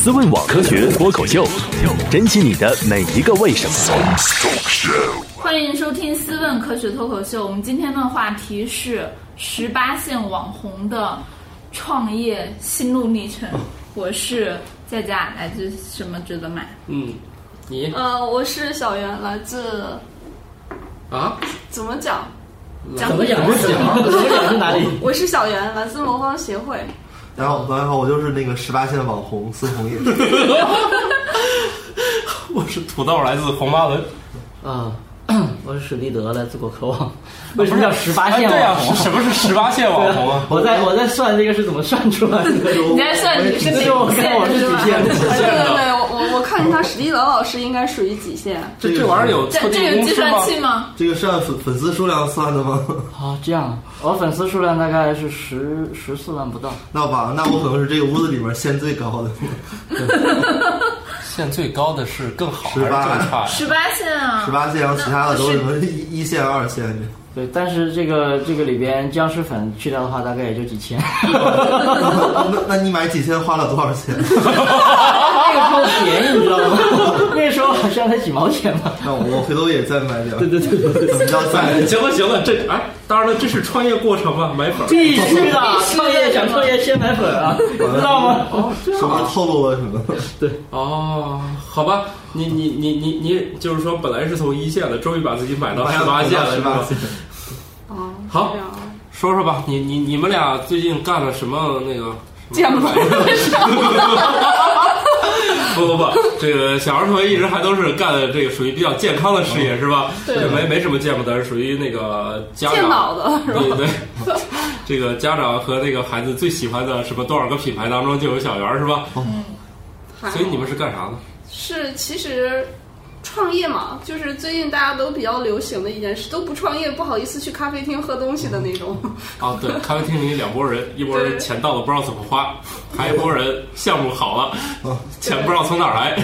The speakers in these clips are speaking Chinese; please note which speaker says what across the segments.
Speaker 1: 思问网科学脱口秀，珍惜你的每一个为什么。
Speaker 2: 欢迎收听《思问科学脱口秀》。我们今天的话题是十八线网红的创业心路历程。我是在家，来自什么值得买？
Speaker 3: 嗯，你
Speaker 4: 呃，我是小袁，来自
Speaker 3: 啊？
Speaker 4: 怎么讲？
Speaker 2: 讲
Speaker 5: 怎么讲？怎么讲是哪里？
Speaker 4: 我是小袁，来自魔方协会。
Speaker 6: 大家好，大家好，我就是那个十八线网红孙红叶。
Speaker 3: 我是土豆，来自红八文。
Speaker 5: 啊，我是史蒂德，来自果壳网。为什么叫十八
Speaker 3: 哎对呀
Speaker 5: 线网，红？
Speaker 3: 什么是十八线网红啊？
Speaker 5: 我在我在算这个是怎么算出来的。
Speaker 2: 你在算你是几
Speaker 5: 线我是？几线的？
Speaker 4: 对对对，我我我看一下，史蒂德老师应该属于几线？
Speaker 3: 这这玩意儿有
Speaker 2: 这这有计？算器吗？
Speaker 6: 这个是按粉粉丝数量算的吗？
Speaker 5: 啊，这样，我粉丝数量大概是十十四万不到。
Speaker 6: 那吧，那我可能是这个屋子里面线最高的。
Speaker 3: 线最高的是更好还是
Speaker 6: 18
Speaker 3: 更差呀？
Speaker 2: 十八线啊，
Speaker 6: 十八线，然后其他的都是什么一一线、二线的。
Speaker 5: 对，但是这个这个里边僵尸粉去掉的话，大概也就几千。
Speaker 6: 那那你买几千花了多少钱？
Speaker 5: 便宜，你知道吗？那时候好像才几毛钱吧。
Speaker 6: 那我我回头也再买点。
Speaker 5: 对对对对对，
Speaker 6: 怎么叫再？
Speaker 3: 行了行了，这哎，当然了，这是创业过程嘛，买粉。
Speaker 5: 必须的，创业想创业先买粉啊，知道吗？
Speaker 3: 哦，这
Speaker 6: 是不是透露了什么？
Speaker 3: 对哦，好吧，你你你你你，就是说本来是从一线的，终于把自己买到十八线了，是吧？
Speaker 4: 哦，
Speaker 3: 好说说吧，你你你们俩最近干了什么那个？
Speaker 4: 见不
Speaker 3: 不 不不不，这个小儿同学一直还都是干的这个属于比较健康的事业，是吧？
Speaker 4: 对
Speaker 3: 没没什么见不得人，属于那个家长
Speaker 4: 的是吧
Speaker 3: 对对对，这个家长和那个孩子最喜欢的什么多少个品牌当中就有小圆，是吧？
Speaker 4: 嗯
Speaker 3: 所以你们是干啥的？
Speaker 4: 是其实创业嘛，就是最近大家都比较流行的一件事，都不创业不好意思去咖啡厅喝东西的那种。
Speaker 3: 啊，对，咖啡厅里两拨人，一拨人钱到了不知道怎么花，还有一拨人项目好了，钱不知道从哪儿来。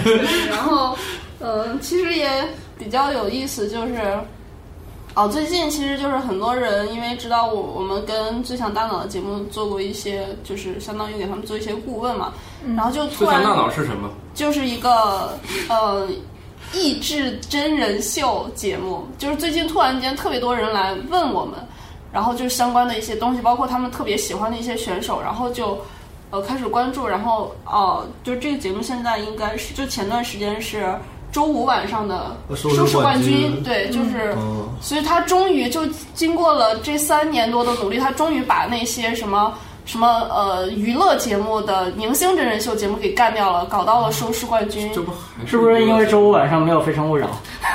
Speaker 4: 然后，呃，其实也比较有意思，就是。哦，最近其实就是很多人因为知道我我们跟最强大脑的节目做过一些，就是相当于给他们做一些顾问嘛，然后就突然
Speaker 3: 最强大脑是什么？
Speaker 4: 就是一个呃益智真人秀节目，就是最近突然间特别多人来问我们，然后就是相关的一些东西，包括他们特别喜欢的一些选手，然后就呃开始关注，然后哦、就这个节目现在应该是就前段时间是周五晚上的
Speaker 6: 收视
Speaker 4: 冠
Speaker 6: 冠军
Speaker 4: 对，就是。
Speaker 6: 哦，
Speaker 4: 所以他终于就经过了这三年多的努力，他终于把那些什么什么呃娱乐节目的明星真人秀节目给干掉了，搞到了收视冠军。
Speaker 3: 这不
Speaker 5: 是不是因为周五晚上没有《非诚勿扰》？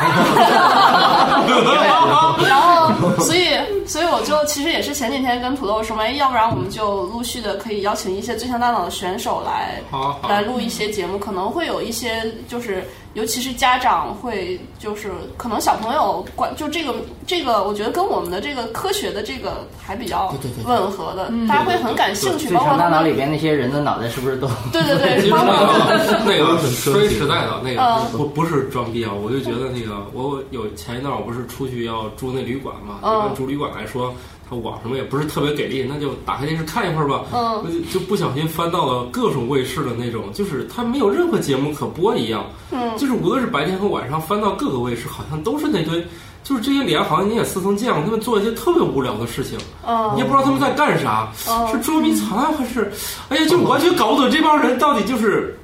Speaker 4: 然后，所以，所以我就其实也是前几天跟土豆说嘛，哎，要不然我们就陆续的可以邀请一些最强大脑的选手来
Speaker 3: 好好
Speaker 4: 来录一些节目，可能会有一些就是，尤其是家长会就是可能小朋友关就这个这个，我觉得跟我们的这个科学的这个还比较吻合的，大家会很感兴趣，
Speaker 5: 最强大
Speaker 4: 包括他们
Speaker 5: 脑里边那些人的脑袋是不是都？
Speaker 4: 对对对，
Speaker 3: 那
Speaker 4: 括
Speaker 3: 个那个说实在的，那个
Speaker 4: 嗯。
Speaker 3: 不不是装逼啊，我就觉得那个我有前一段我不是出去要住那旅馆嘛，一
Speaker 4: 嗯
Speaker 3: 般住旅馆来说，它网什么也不是特别给力，那就打开电视看一会儿吧。
Speaker 4: 嗯
Speaker 3: 就就不小心翻到了各种卫视的那种，就是它没有任何节目可播一样。
Speaker 4: 嗯
Speaker 3: 就是无论是白天和晚上翻到各个卫视，好像都是那堆。就是这些脸，好像你也似曾见过，他们做一些特别无聊的事情，
Speaker 4: 嗯
Speaker 3: 你也不知道他们在干啥，
Speaker 4: 嗯
Speaker 3: 是捉迷藏还是，哎呀，就完全搞不懂这帮人到底就是，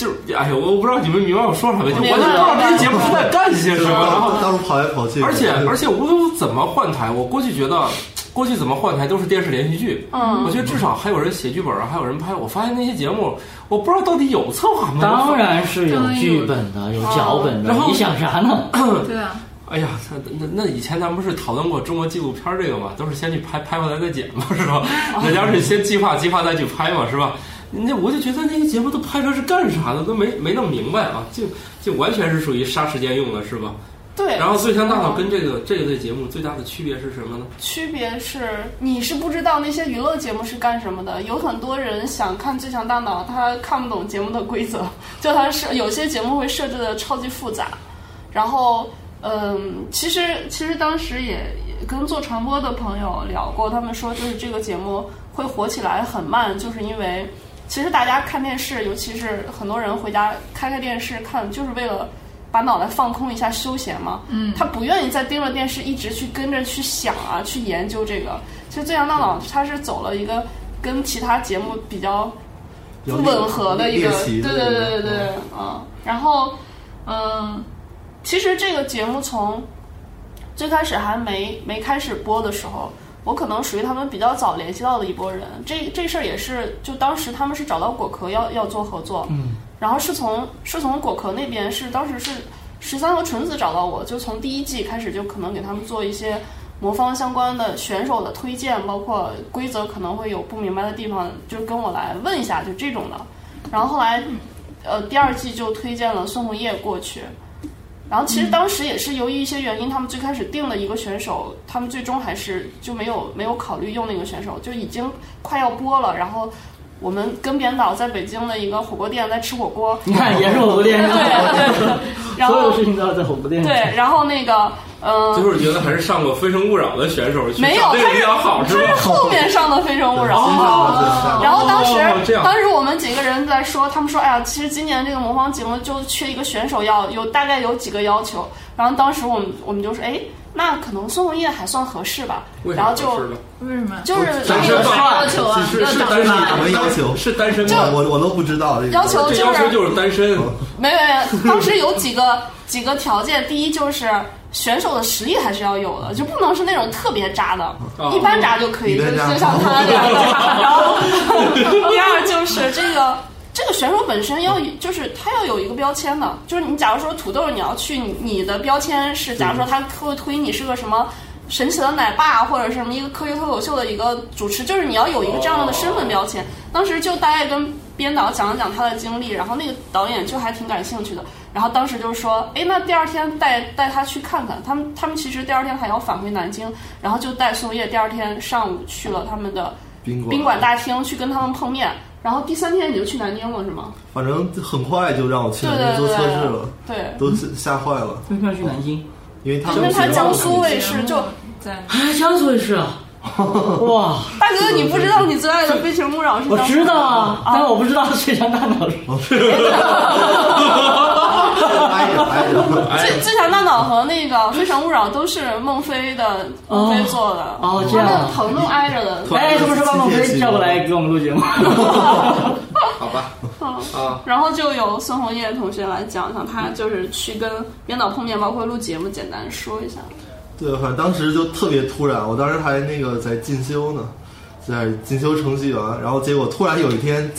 Speaker 3: 就是，哎呀，我我不知道你们明白我说啥没？就完全不知道这些节目是在干些什么，然后
Speaker 6: 到处跑来跑去。
Speaker 3: 而且而且无论怎么换台，我过去觉得，过去怎么换台都是电视连续剧，
Speaker 4: 嗯
Speaker 3: 我觉得至少还有人写剧本啊，还有人拍。我发现那些节目，我不知道到底有策划没有。
Speaker 5: 当。然是有剧本的，有脚本的
Speaker 3: 然。后
Speaker 5: 你想啥呢？
Speaker 2: 对啊，
Speaker 3: 哎呀，那那那以前咱们不是讨论过中国纪录片这个嘛？都是先去拍，拍回来再剪嘛，是吧？人家是先计划计划再去拍嘛，是吧？那我就觉得那个节目都拍成是干啥的，都没没弄明白啊，就就完全是属于杀时间用的，是吧？
Speaker 4: 对，
Speaker 3: 然后《最强大脑》跟这个这一类节目最大的区别是什么呢？
Speaker 4: 区别是你是不知道那些娱乐节目是干什么的。有很多人想看《最强大脑》，他看不懂节目的规则，就他是有些节目会设置的超级复杂。然后，嗯，其实其实当时也也跟做传播的朋友聊过，他们说就是这个节目会火起来很慢，就是因为其实大家看电视，尤其是很多人回家开开电视看，就是为了把脑袋放空一下休闲嘛。
Speaker 2: 嗯
Speaker 4: 他不愿意再盯着电视一直去跟着去想啊，去研究这个。其实《最强大脑》它是走了一个跟其他节目比较不吻合的一个，对
Speaker 6: 猎奇的
Speaker 4: 对对对对，嗯。然后，嗯，其实这个节目从最开始还没没开始播的时候，我可能属于他们比较早联系到的一波人。这这事儿也是，就当时他们是找到果壳要要做合作，
Speaker 5: 嗯，
Speaker 4: 然后是从是从果壳那边是当时是十三和纯子找到我，就从第一季开始就可能给他们做一些魔方相关的选手的推荐，包括规则可能会有不明白的地方，就跟我来问一下，就这种的。然后后来，呃，第二季就推荐了孙红叶过去。然后其实当时也是由于一些原因，他们最开始定了一个选手，他们最终还是就没有没有考虑用那个选手，就已经快要播了。然后我们跟编导在北京的一个火锅店在吃火锅，
Speaker 5: 你看也是火锅店，
Speaker 4: 对对，然
Speaker 5: 所有
Speaker 4: 后
Speaker 5: 事情都要在火锅店。
Speaker 4: 对，，然后那个嗯。
Speaker 3: 就是觉得还是上过《非诚勿扰》的选手去
Speaker 4: 没有，
Speaker 3: 这个
Speaker 4: 他是
Speaker 3: 比较好，是
Speaker 4: 他是？后面上的《非诚勿扰》
Speaker 6: 新上的新上的
Speaker 4: 然后当时、
Speaker 3: 哦
Speaker 4: 当时我们几个人在说，他们说，哎呀，其实今年这个魔方节目就缺一个选手要，有大概有几个要求。然后当时我们我们就说，哎，那可能孙红叶还算合适吧。然后就？
Speaker 2: 为什么？
Speaker 4: 就是
Speaker 3: 单身
Speaker 2: 有啥
Speaker 3: 吧
Speaker 2: 要求啊？
Speaker 3: 是单身
Speaker 6: 么要求？
Speaker 3: 是单身
Speaker 4: 就
Speaker 3: 吗？
Speaker 6: 我我都不知道这个
Speaker 4: 要求
Speaker 3: 这
Speaker 4: 就是
Speaker 3: 要求就是单身。
Speaker 4: 没没没，当时有几个几个条件，第一就是选手的实力还是要有的，就不能是那种特别渣的，
Speaker 3: 哦
Speaker 4: 一般渣就可以，就像他这样的。然后 第二就是这个。这个选手本身要就是他要有一个标签的，就是你假如说土豆你要去，你你的标签是，假如说他会推你是个什么神奇的奶爸或者是什么一个科学脱口秀的一个主持，就是你要有一个这样的身份标签。当时就大概跟编导讲了讲他的经历，然后那个导演就还挺感兴趣的。然后当时就说，哎，那第二天带带他去看看。他们他们其实第二天还要返回南京，然后就带宋叶第二天上午去了他们的
Speaker 6: 宾馆
Speaker 4: 宾馆大厅去跟他们碰面。然后第三天你就去南京了是吗？
Speaker 6: 反正很快就让我去南京做测试了，
Speaker 4: 对，
Speaker 6: 都吓坏了，
Speaker 5: 为什么要去南京？
Speaker 6: 因为他
Speaker 4: 因为他
Speaker 6: 们
Speaker 4: 江苏卫视就
Speaker 2: 在
Speaker 5: 啊，江苏卫视啊！哇，
Speaker 4: 大哥，你不知道你最爱的《非诚勿扰》是
Speaker 5: 我知道啊，但我不知道最强大脑是。
Speaker 6: 挨着挨着，
Speaker 3: 哎
Speaker 4: 最最强大脑和那个《非诚勿扰》都是孟非的孟非做的，
Speaker 5: 哦这样
Speaker 4: 他们棚都挨着的。
Speaker 5: 哎，什么时候把孟非叫过来给我们录节目？
Speaker 3: 好吧，啊，
Speaker 4: 然后就由孙红叶同学来讲讲，他就是去跟编导碰面，包括录节目，简单说一下。
Speaker 6: 对，反正当时就特别突然，我当时还那个在进修呢，在进修程序员，然后结果突然有一天，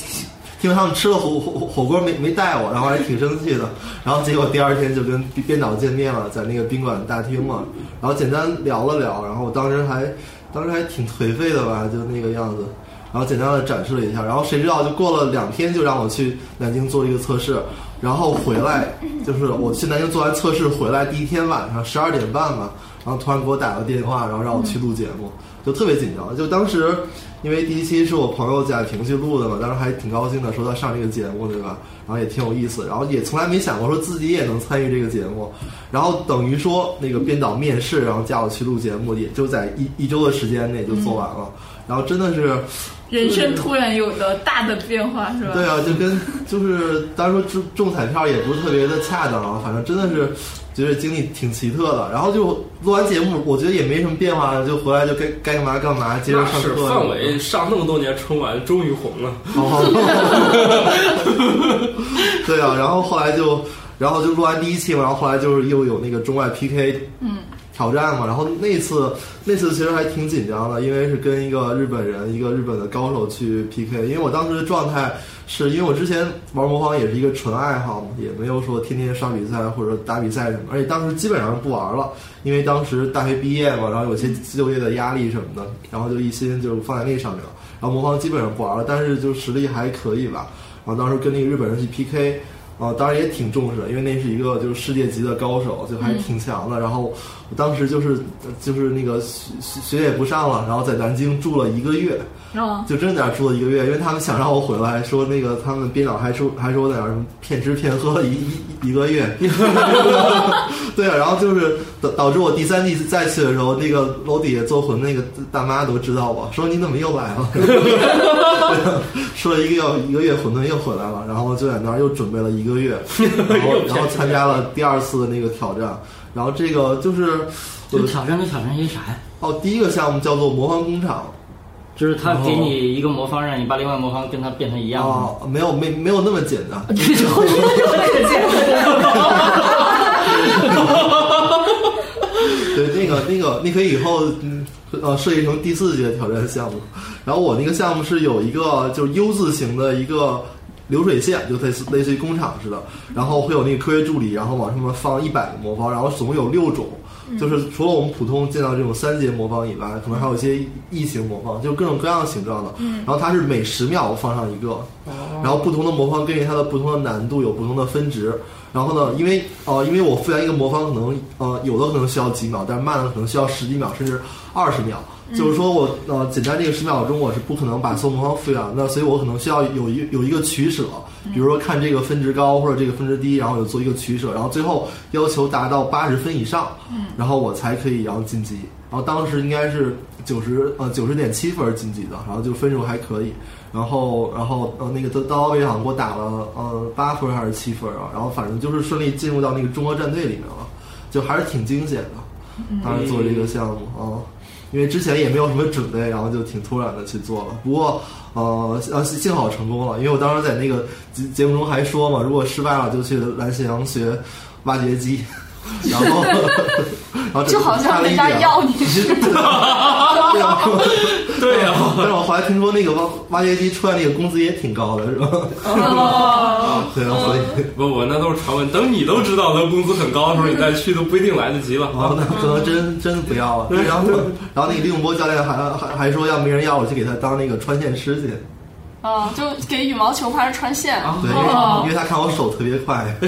Speaker 6: 听他们吃了火火火锅没没带我，然后还挺生气的，然后结果第二天就跟编导见面了，在那个宾馆大厅嘛，然后简单聊了聊，然后我当时还当时还挺颓废的吧，就那个样子。然后简单的展示了一下，然后谁知道就过了两天就让我去南京做一个测试，然后回来就是我去南京做完测试回来第一天晚上十二点半吧，然后突然给我打个电话，然后让我去录节目，就特别紧张。就当时因为第一期是我朋友贾平去录的嘛，当时还挺高兴的，说他上这个节目对吧？然后也挺有意思，然后也从来没想过说自己也能参与这个节目，然后等于说那个编导面试，然后叫我去录节目，也就在一一周的时间内就做完了，然后真的是。
Speaker 2: 人生突然有了大的变化，是吧？
Speaker 6: 对啊，就跟就是当时说中中彩票也不是特别的恰当啊，反正真的是觉得经历挺奇特的。然后就录完节目，我觉得也没什么变化，就回来就该该干嘛干嘛，接着上课。
Speaker 3: 范伟上那么多年春晚，终于红了。
Speaker 6: 对啊，然后后来就，然后就录完第一期嘛，然后后来就是又有那个中外 PK，
Speaker 2: 嗯，
Speaker 6: 挑战嘛，然后那次那次其实还挺紧张的，因为是跟一个日本人，一个日本的高手去 PK，因为我当时的状态是因为我之前玩魔方也是一个纯爱好嘛，也没有说天天刷比赛或者打比赛什么，而且当时基本上不玩了，因为当时大学毕业嘛，然后有些就业的压力什么的，然后就一心就放在那上面了，然后魔方基本上不玩了，但是就实力还可以吧。然后当时跟那个日本人去 PK，啊，当然也挺重视的，因为那是一个就是世界级的高手，就还挺强的。然后我当时就是就是那个学学学也不上了，然后在南京住了一个月，
Speaker 2: 哦，
Speaker 6: 就真在那儿住了一个月，因为他们想让我回来，说那个他们编导还说还说我在那儿什么骗吃骗喝一 一一个月，对啊，然后就是导导致我第三季再去的时候，那个楼底下做魂那个大妈都知道我说你怎么又来了，说了一个要一个月馄饨又回来了，然后就在那儿又准备了一个月，然后然后参加了第二次的那个挑战，然后这个就是
Speaker 5: 这个挑战的挑战些啥呀？
Speaker 6: 哦，第一个项目叫做魔方工厂。
Speaker 5: 就是他给你一个魔方，让你把另外魔方跟它变成一样的。
Speaker 6: 哦，没有没 没有那么简单。对，那个那个，你可以以后嗯呃设计成第四届挑战项目。然后我那个项目是有一个就是 U 字形的一个流水线，就类似类似于工厂似的，然后会有那个科学助理，然后往上面放一百个魔方，然后总共有六种。就是除了我们普通见到这种三阶魔方以外，可能还有一些异形魔方，就各种各样的形状的。然后它是每十秒放上一个，然后不同的魔方根据它的不同的难度有不同的分值。然后呢，因为呃，因为我复原一个魔方可能呃有的可能需要几秒，但是慢的可能需要十几秒甚至二十秒。就是说我呃简单这个十秒钟我是不可能把所有魔方复原的，所以我可能需要有一有一个取舍。比如说看这个分值高或者这个分值低，然后有做一个取舍，然后最后要求达到八十分以上，然后我才可以然后晋级。然后当时应该是九十呃九十点七分晋级的，然后就分数还可以。然后然后呃那个刀刀位上给我打了呃八分还是七分啊？然后反正就是顺利进入到那个中国战队里面了，就还是挺惊险的。当时做这个项目啊。因为之前也没有什么准备，然后就挺突然的去做了。不过，呃呃，幸好成功了。因为我当时在那个节节目中还说嘛，如果失败了就去蓝翔学挖掘机，然后 然后
Speaker 4: 就好像人家要你 似的。
Speaker 6: 对啊，
Speaker 3: 对呀、
Speaker 6: 但是我后来听说那个挖挖掘机出来那个工资也挺高的，是吧？
Speaker 2: 哦，
Speaker 6: 对啊，所以
Speaker 3: 不不，那都是传闻。等你都知道他工资很高的时候，你再去都不一定来得及了
Speaker 6: 哦，那可能真真不要了。然后然后那个李永波教练还还还说要没人要我去给他当那个穿线师去。
Speaker 4: 嗯，就给羽毛球拍穿线。
Speaker 6: 啊对，因为因为他看我手特别快，觉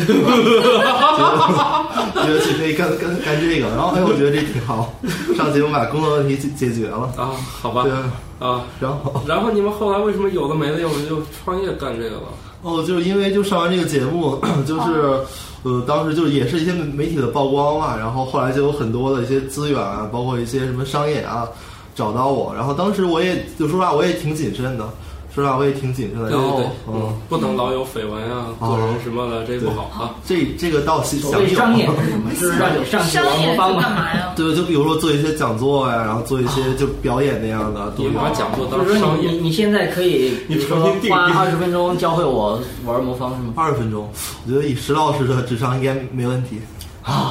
Speaker 6: 得去可以干干干这个，然后哎，我觉得这挺好，上节目把工作问题解解决了。
Speaker 3: 啊，好吧
Speaker 6: 对，啊，
Speaker 3: 啊。
Speaker 6: 然后
Speaker 3: 然后你们后来为什么有的没的又就创业干这个了？
Speaker 6: 哦，就是因为就上完这个节目，就是呃，当时就也是一些媒体的曝光嘛，然后后来就有很多的一些资源啊，包括一些什么商业啊，找到我，然后当时我也就说实话，我也挺谨慎的，说实话我也挺谨慎的，然后
Speaker 3: 对对对，
Speaker 6: 嗯，
Speaker 3: 不能老有绯闻啊，
Speaker 6: 哦
Speaker 3: 个人什么的，这不好啊。
Speaker 6: 这这个倒是
Speaker 5: 所
Speaker 6: 想有
Speaker 5: 谓商业是什么？就是让你上去
Speaker 2: 商业是
Speaker 5: 玩魔方嘛。
Speaker 2: 干嘛呀？
Speaker 6: 对，就比如说做一些讲座呀，然后做一些就表演那样的，
Speaker 3: 你把讲座当商业，
Speaker 5: 你你你现在可以，
Speaker 3: 你
Speaker 5: 说
Speaker 3: 重新定义
Speaker 5: 花二十分钟教会我玩魔方是吗？
Speaker 6: 二十分钟，我觉得以石老师的智商应该没问题，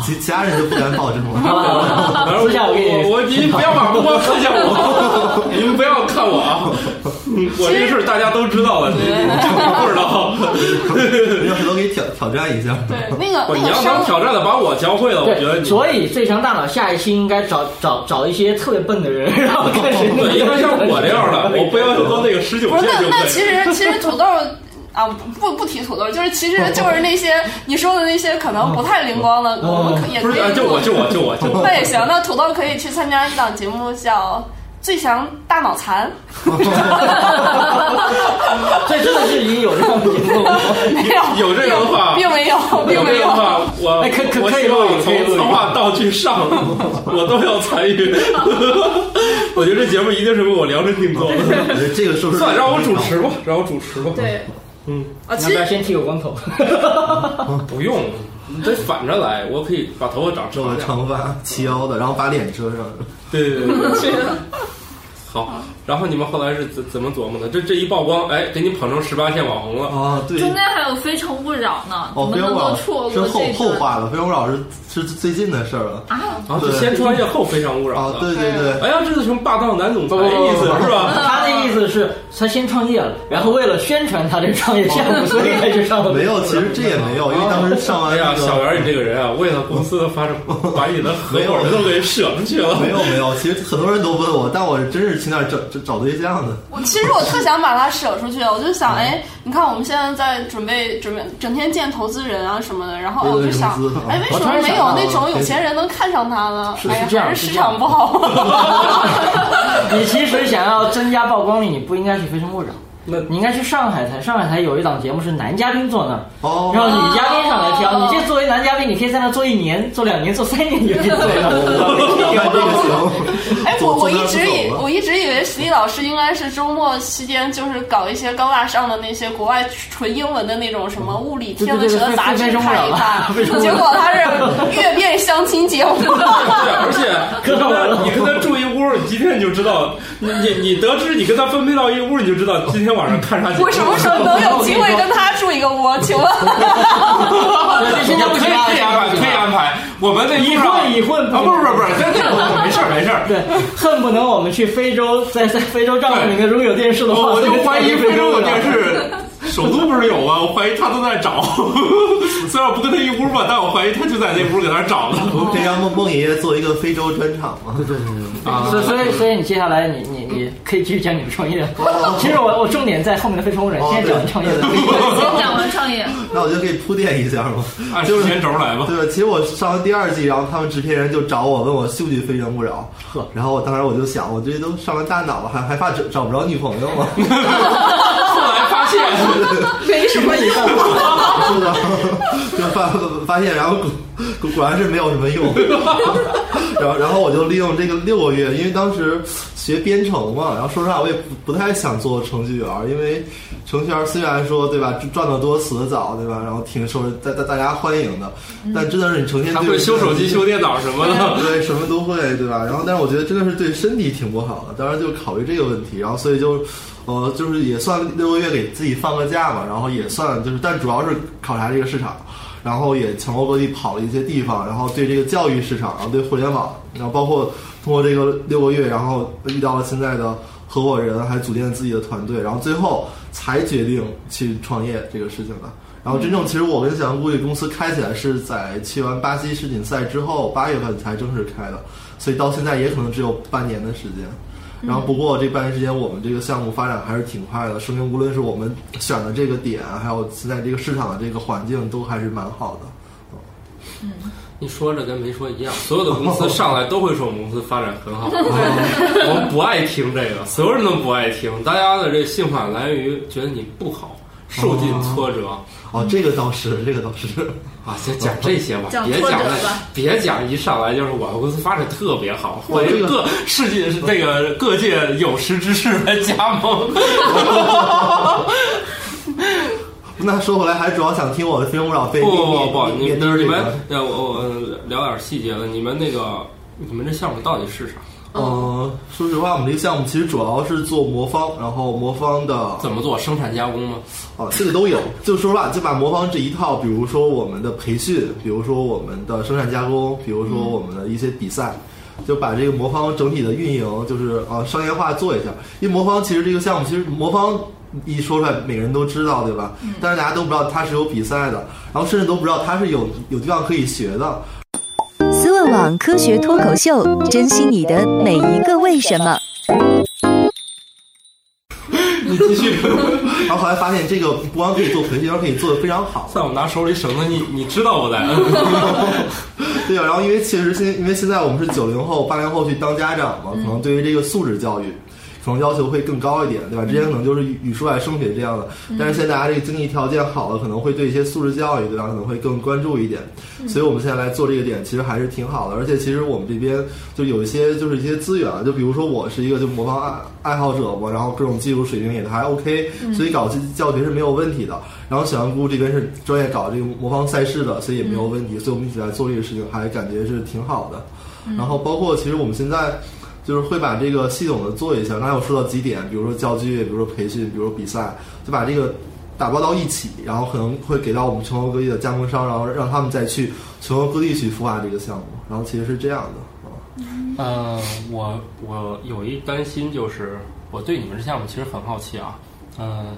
Speaker 6: 其其他人就不敢保证了。
Speaker 5: 好吧，私下我给你，
Speaker 3: 我我你不要把目光看向我，你们不要看我啊！嗯我这个事儿大家都知道了，你你不知道。
Speaker 6: 要是都给挑挑战一下，
Speaker 4: 对，那个，
Speaker 3: 你要想挑战的把我教会了，我觉得，你
Speaker 5: 所以最强大脑下一期应该找找找一些特别笨的人，然后看谁能
Speaker 3: 对，应该像我这样的，我不要求到那个十九
Speaker 4: 不是那那其。实其实土豆。啊，不不提土豆，就是其实就是那些 你说的那些可能不太灵光的，我们可也
Speaker 3: 不是，啊
Speaker 4: 可以
Speaker 3: 就我就我就我就我。
Speaker 4: 那也行，那土豆可以去参加一档节目叫《最强大脑残》。
Speaker 5: 所以真的是已经有这样的节目了。
Speaker 4: 没有，
Speaker 3: 有这个的话
Speaker 4: 并没有，并没有
Speaker 3: 有这个。话，我
Speaker 5: 哎可可可以
Speaker 3: 从策划到去上，我都要参与。我觉得这节目一定是为我量身定做的。
Speaker 6: 我觉得这个是不是
Speaker 3: 算了，让我主持吧，让我主持吧。
Speaker 2: 对，
Speaker 3: 嗯，
Speaker 2: 啊，其实
Speaker 5: 你要不要先剃个光头？
Speaker 3: 不用，你得反着来，我可以把头发长
Speaker 6: 做个
Speaker 3: 长
Speaker 6: 发齐腰的，然后把脸遮上。
Speaker 3: 对对对对。好，然后你们后来是怎怎么琢磨的？这这一曝光，哎，给你捧成十八线网红了。
Speaker 6: 啊，对，
Speaker 2: 中间还有《非诚勿扰》呢，
Speaker 6: 哦，
Speaker 2: 怎么能
Speaker 6: 非诚勿扰
Speaker 2: 够错
Speaker 6: 是后
Speaker 2: 过这个
Speaker 6: 后话了，非诚勿扰是是最近的事儿了。
Speaker 2: 啊？
Speaker 3: 啊，先创业后非诚勿扰
Speaker 6: 对对对，
Speaker 3: 哎呀，这是什么霸道男总裁意思是吧？
Speaker 5: 他的意思是，他先创业了，然后为了宣传他这创业项目，所以才去上的。
Speaker 6: 没有，其实这也没有，因为当时上完
Speaker 3: 哎呀，小袁，你这个人啊，为了公司的发展，把你的合伙人都给舍出去了。
Speaker 6: 没有没有，其实很多人都问我，但我真是去那儿整找找对象的。
Speaker 4: 我其实我特想把它舍出去，我就想，哎，你看我们现在在准备准备，整天见投资人啊什么的，然后我就想哎，为什么没有那种有钱人能看上他呢？哎呀，还是市场不好。
Speaker 5: 你其实想要增加曝光率，你不应该去《非诚勿扰》，
Speaker 3: 那
Speaker 5: 你应该去上海台。上海台有一档节目是男嘉宾做的，
Speaker 6: 哦
Speaker 5: 然后女嘉宾上来挑。你这作为男嘉宾，你可以在那坐一年、坐两年、坐三年，你就可以做了。
Speaker 6: 看这个行。
Speaker 4: 哎，我
Speaker 6: 走
Speaker 4: 我一直以我一直以为史蒂老师应该是周末期间就是搞一些高大上的那些国外纯英文的那种什么物理、天文、
Speaker 5: 对对对
Speaker 4: 哲杂志看一看，结果他是阅变相亲节目。
Speaker 3: 对，而且你跟他你跟他住一屋，你今天你就知道，你你你得知你跟他分配到一屋，你就知道今天
Speaker 4: 我什么时候能有机会跟他住一个窝？请问？
Speaker 3: 可以可以安排，可以安排。我们的
Speaker 5: 已
Speaker 3: 路上
Speaker 5: 婚已婚
Speaker 3: 啊，不是不是不是，这这没事儿没事儿。
Speaker 5: 对，恨不能我们去非洲，在在非洲帐篷里面，如果有电视的话，
Speaker 3: 我我就怀疑非洲有电
Speaker 5: 视。
Speaker 3: 视，首都不是有吗？我怀疑他都在找。虽然我不跟他一屋吧，但我怀疑他就在那屋给那找呢。
Speaker 6: 我可以让孟孟爷爷做一个非洲专场吗？对对对
Speaker 3: 啊
Speaker 5: 所以所以所以你接下来你你你可以继续讲你的创业。其实我我重点在后面的非诚勿扰，
Speaker 6: 哦
Speaker 5: 先讲你创业的。
Speaker 2: 先讲完创业，
Speaker 6: 那我就可以铺垫一下嘛。
Speaker 3: 按时间轴来吧。
Speaker 6: 对吧？其实我上完第二季，然后他们制片人就找我，问我秀不需非诚勿扰。
Speaker 5: 呵，
Speaker 6: 然后我当时我就想，我这都上完大脑了，还还怕找找不着女朋友吗？
Speaker 3: 发现，
Speaker 5: 没什么以后。
Speaker 6: 是的，就发发现，然后果果然是没有什么用。然后然后我就利用这个六个月，因为当时学编程嘛，然后说实话我也不不太想做程序员，因为程序员虽然说对吧赚得多死得早对吧，然后挺受大大大家欢迎的，但真的是你成天
Speaker 3: 还
Speaker 6: 对
Speaker 3: 会修手机、修电脑什么的。
Speaker 6: 对，什么都会，对吧？然后，但是我觉得真的是对身体挺不好的，当然就考虑这个问题，然后所以就，呃，就是也算六个月给自己放个假嘛，然后也算就是，但主要是考察这个市场，然后也全国各地跑了一些地方，然后对这个教育市场，然后对互联网，然后包括通过这个六个月，然后遇到了现在的合伙人，还组建自己的团队，然后最后才决定去创业这个事情的。然后真正其实我跟小杨估计公司开起来是在去完巴西世锦赛之后八月份才正式开的，所以到现在也可能只有半年的时间。然后不过这半年时间我们这个项目发展还是挺快的，说明无论是我们选的这个点，还有现在这个市场的这个环境都还是蛮好的。
Speaker 3: 嗯你说这跟没说一样，所有的公司上来都会说我们公司发展很好，我们不爱听这个，所有人都不爱听，大家的这个兴奋来源于觉得你不好，受尽挫折。
Speaker 6: 哦，这个倒是，这个倒是。
Speaker 3: 啊，先讲这些吧，别讲
Speaker 2: 了
Speaker 3: 别讲一上来就是我们公司发展特别好，我迎
Speaker 6: 这个
Speaker 3: 各世界这个各界有识之士来加盟。
Speaker 6: 那说回来，还主要想听我的非诚勿扰被
Speaker 3: 不不不不，你你们我我聊点细节了，你们那个你们这项目到底是啥？
Speaker 6: 嗯，说实话，我们这个项目其实主要是做魔方，然后魔方的
Speaker 3: 怎么做生产加工吗？
Speaker 6: 啊，这个都有。就说实话，就把魔方这一套，比如说我们的培训，比如说我们的生产加工，比如说我们的一些比赛，就把这个魔方整体的运营，就是啊商业化做一下。因为魔方其实这个项目，其实魔方一说出来，每个人都知道，对吧？但是大家都不知道它是有比赛的，然后甚至都不知道它是有有地方可以学的。
Speaker 7: 网科学脱口秀，珍惜你的每一个为什么。
Speaker 3: 你继续。
Speaker 6: 然后后来发现，这个不光可以做培训，而且可以做的非常好。
Speaker 3: 在我拿手里绳子，你你知道我在。
Speaker 6: 对啊，然后因为其实现因为现在我们是九零后、八零后去当家长嘛，可能对于这个素质教育，可能要求会更高一点，对吧？之前可能就是语语数外升学这样的，但是现在大家这个经济条件好了，可能会对一些素质教育，对吧？可能会更关注一点。所以我们现在来做这个点，其实还是挺好的。而且其实我们这边就有一些就是一些资源，就比如说我是一个就魔方爱爱好者嘛，然后各种技术水平也还 OK，所以搞教学是没有问题的。然后小杨姑这边是专业搞这个魔方赛事的，所以也没有问题。所以我们一起来做这个事情，还感觉是挺好的。然后包括其实我们现在就是会把这个系统的做一下。刚才我说到几点，比如说教具，比如说培训，比如说比赛，就把这个打包到一起，然后可能会给到我们全国各地的加盟商，然后让他们再去全国各地去孵化这个项目。然后其实是这样的啊。
Speaker 3: 呃，我我有一担心，就是我对你们这项目其实很好奇啊。嗯、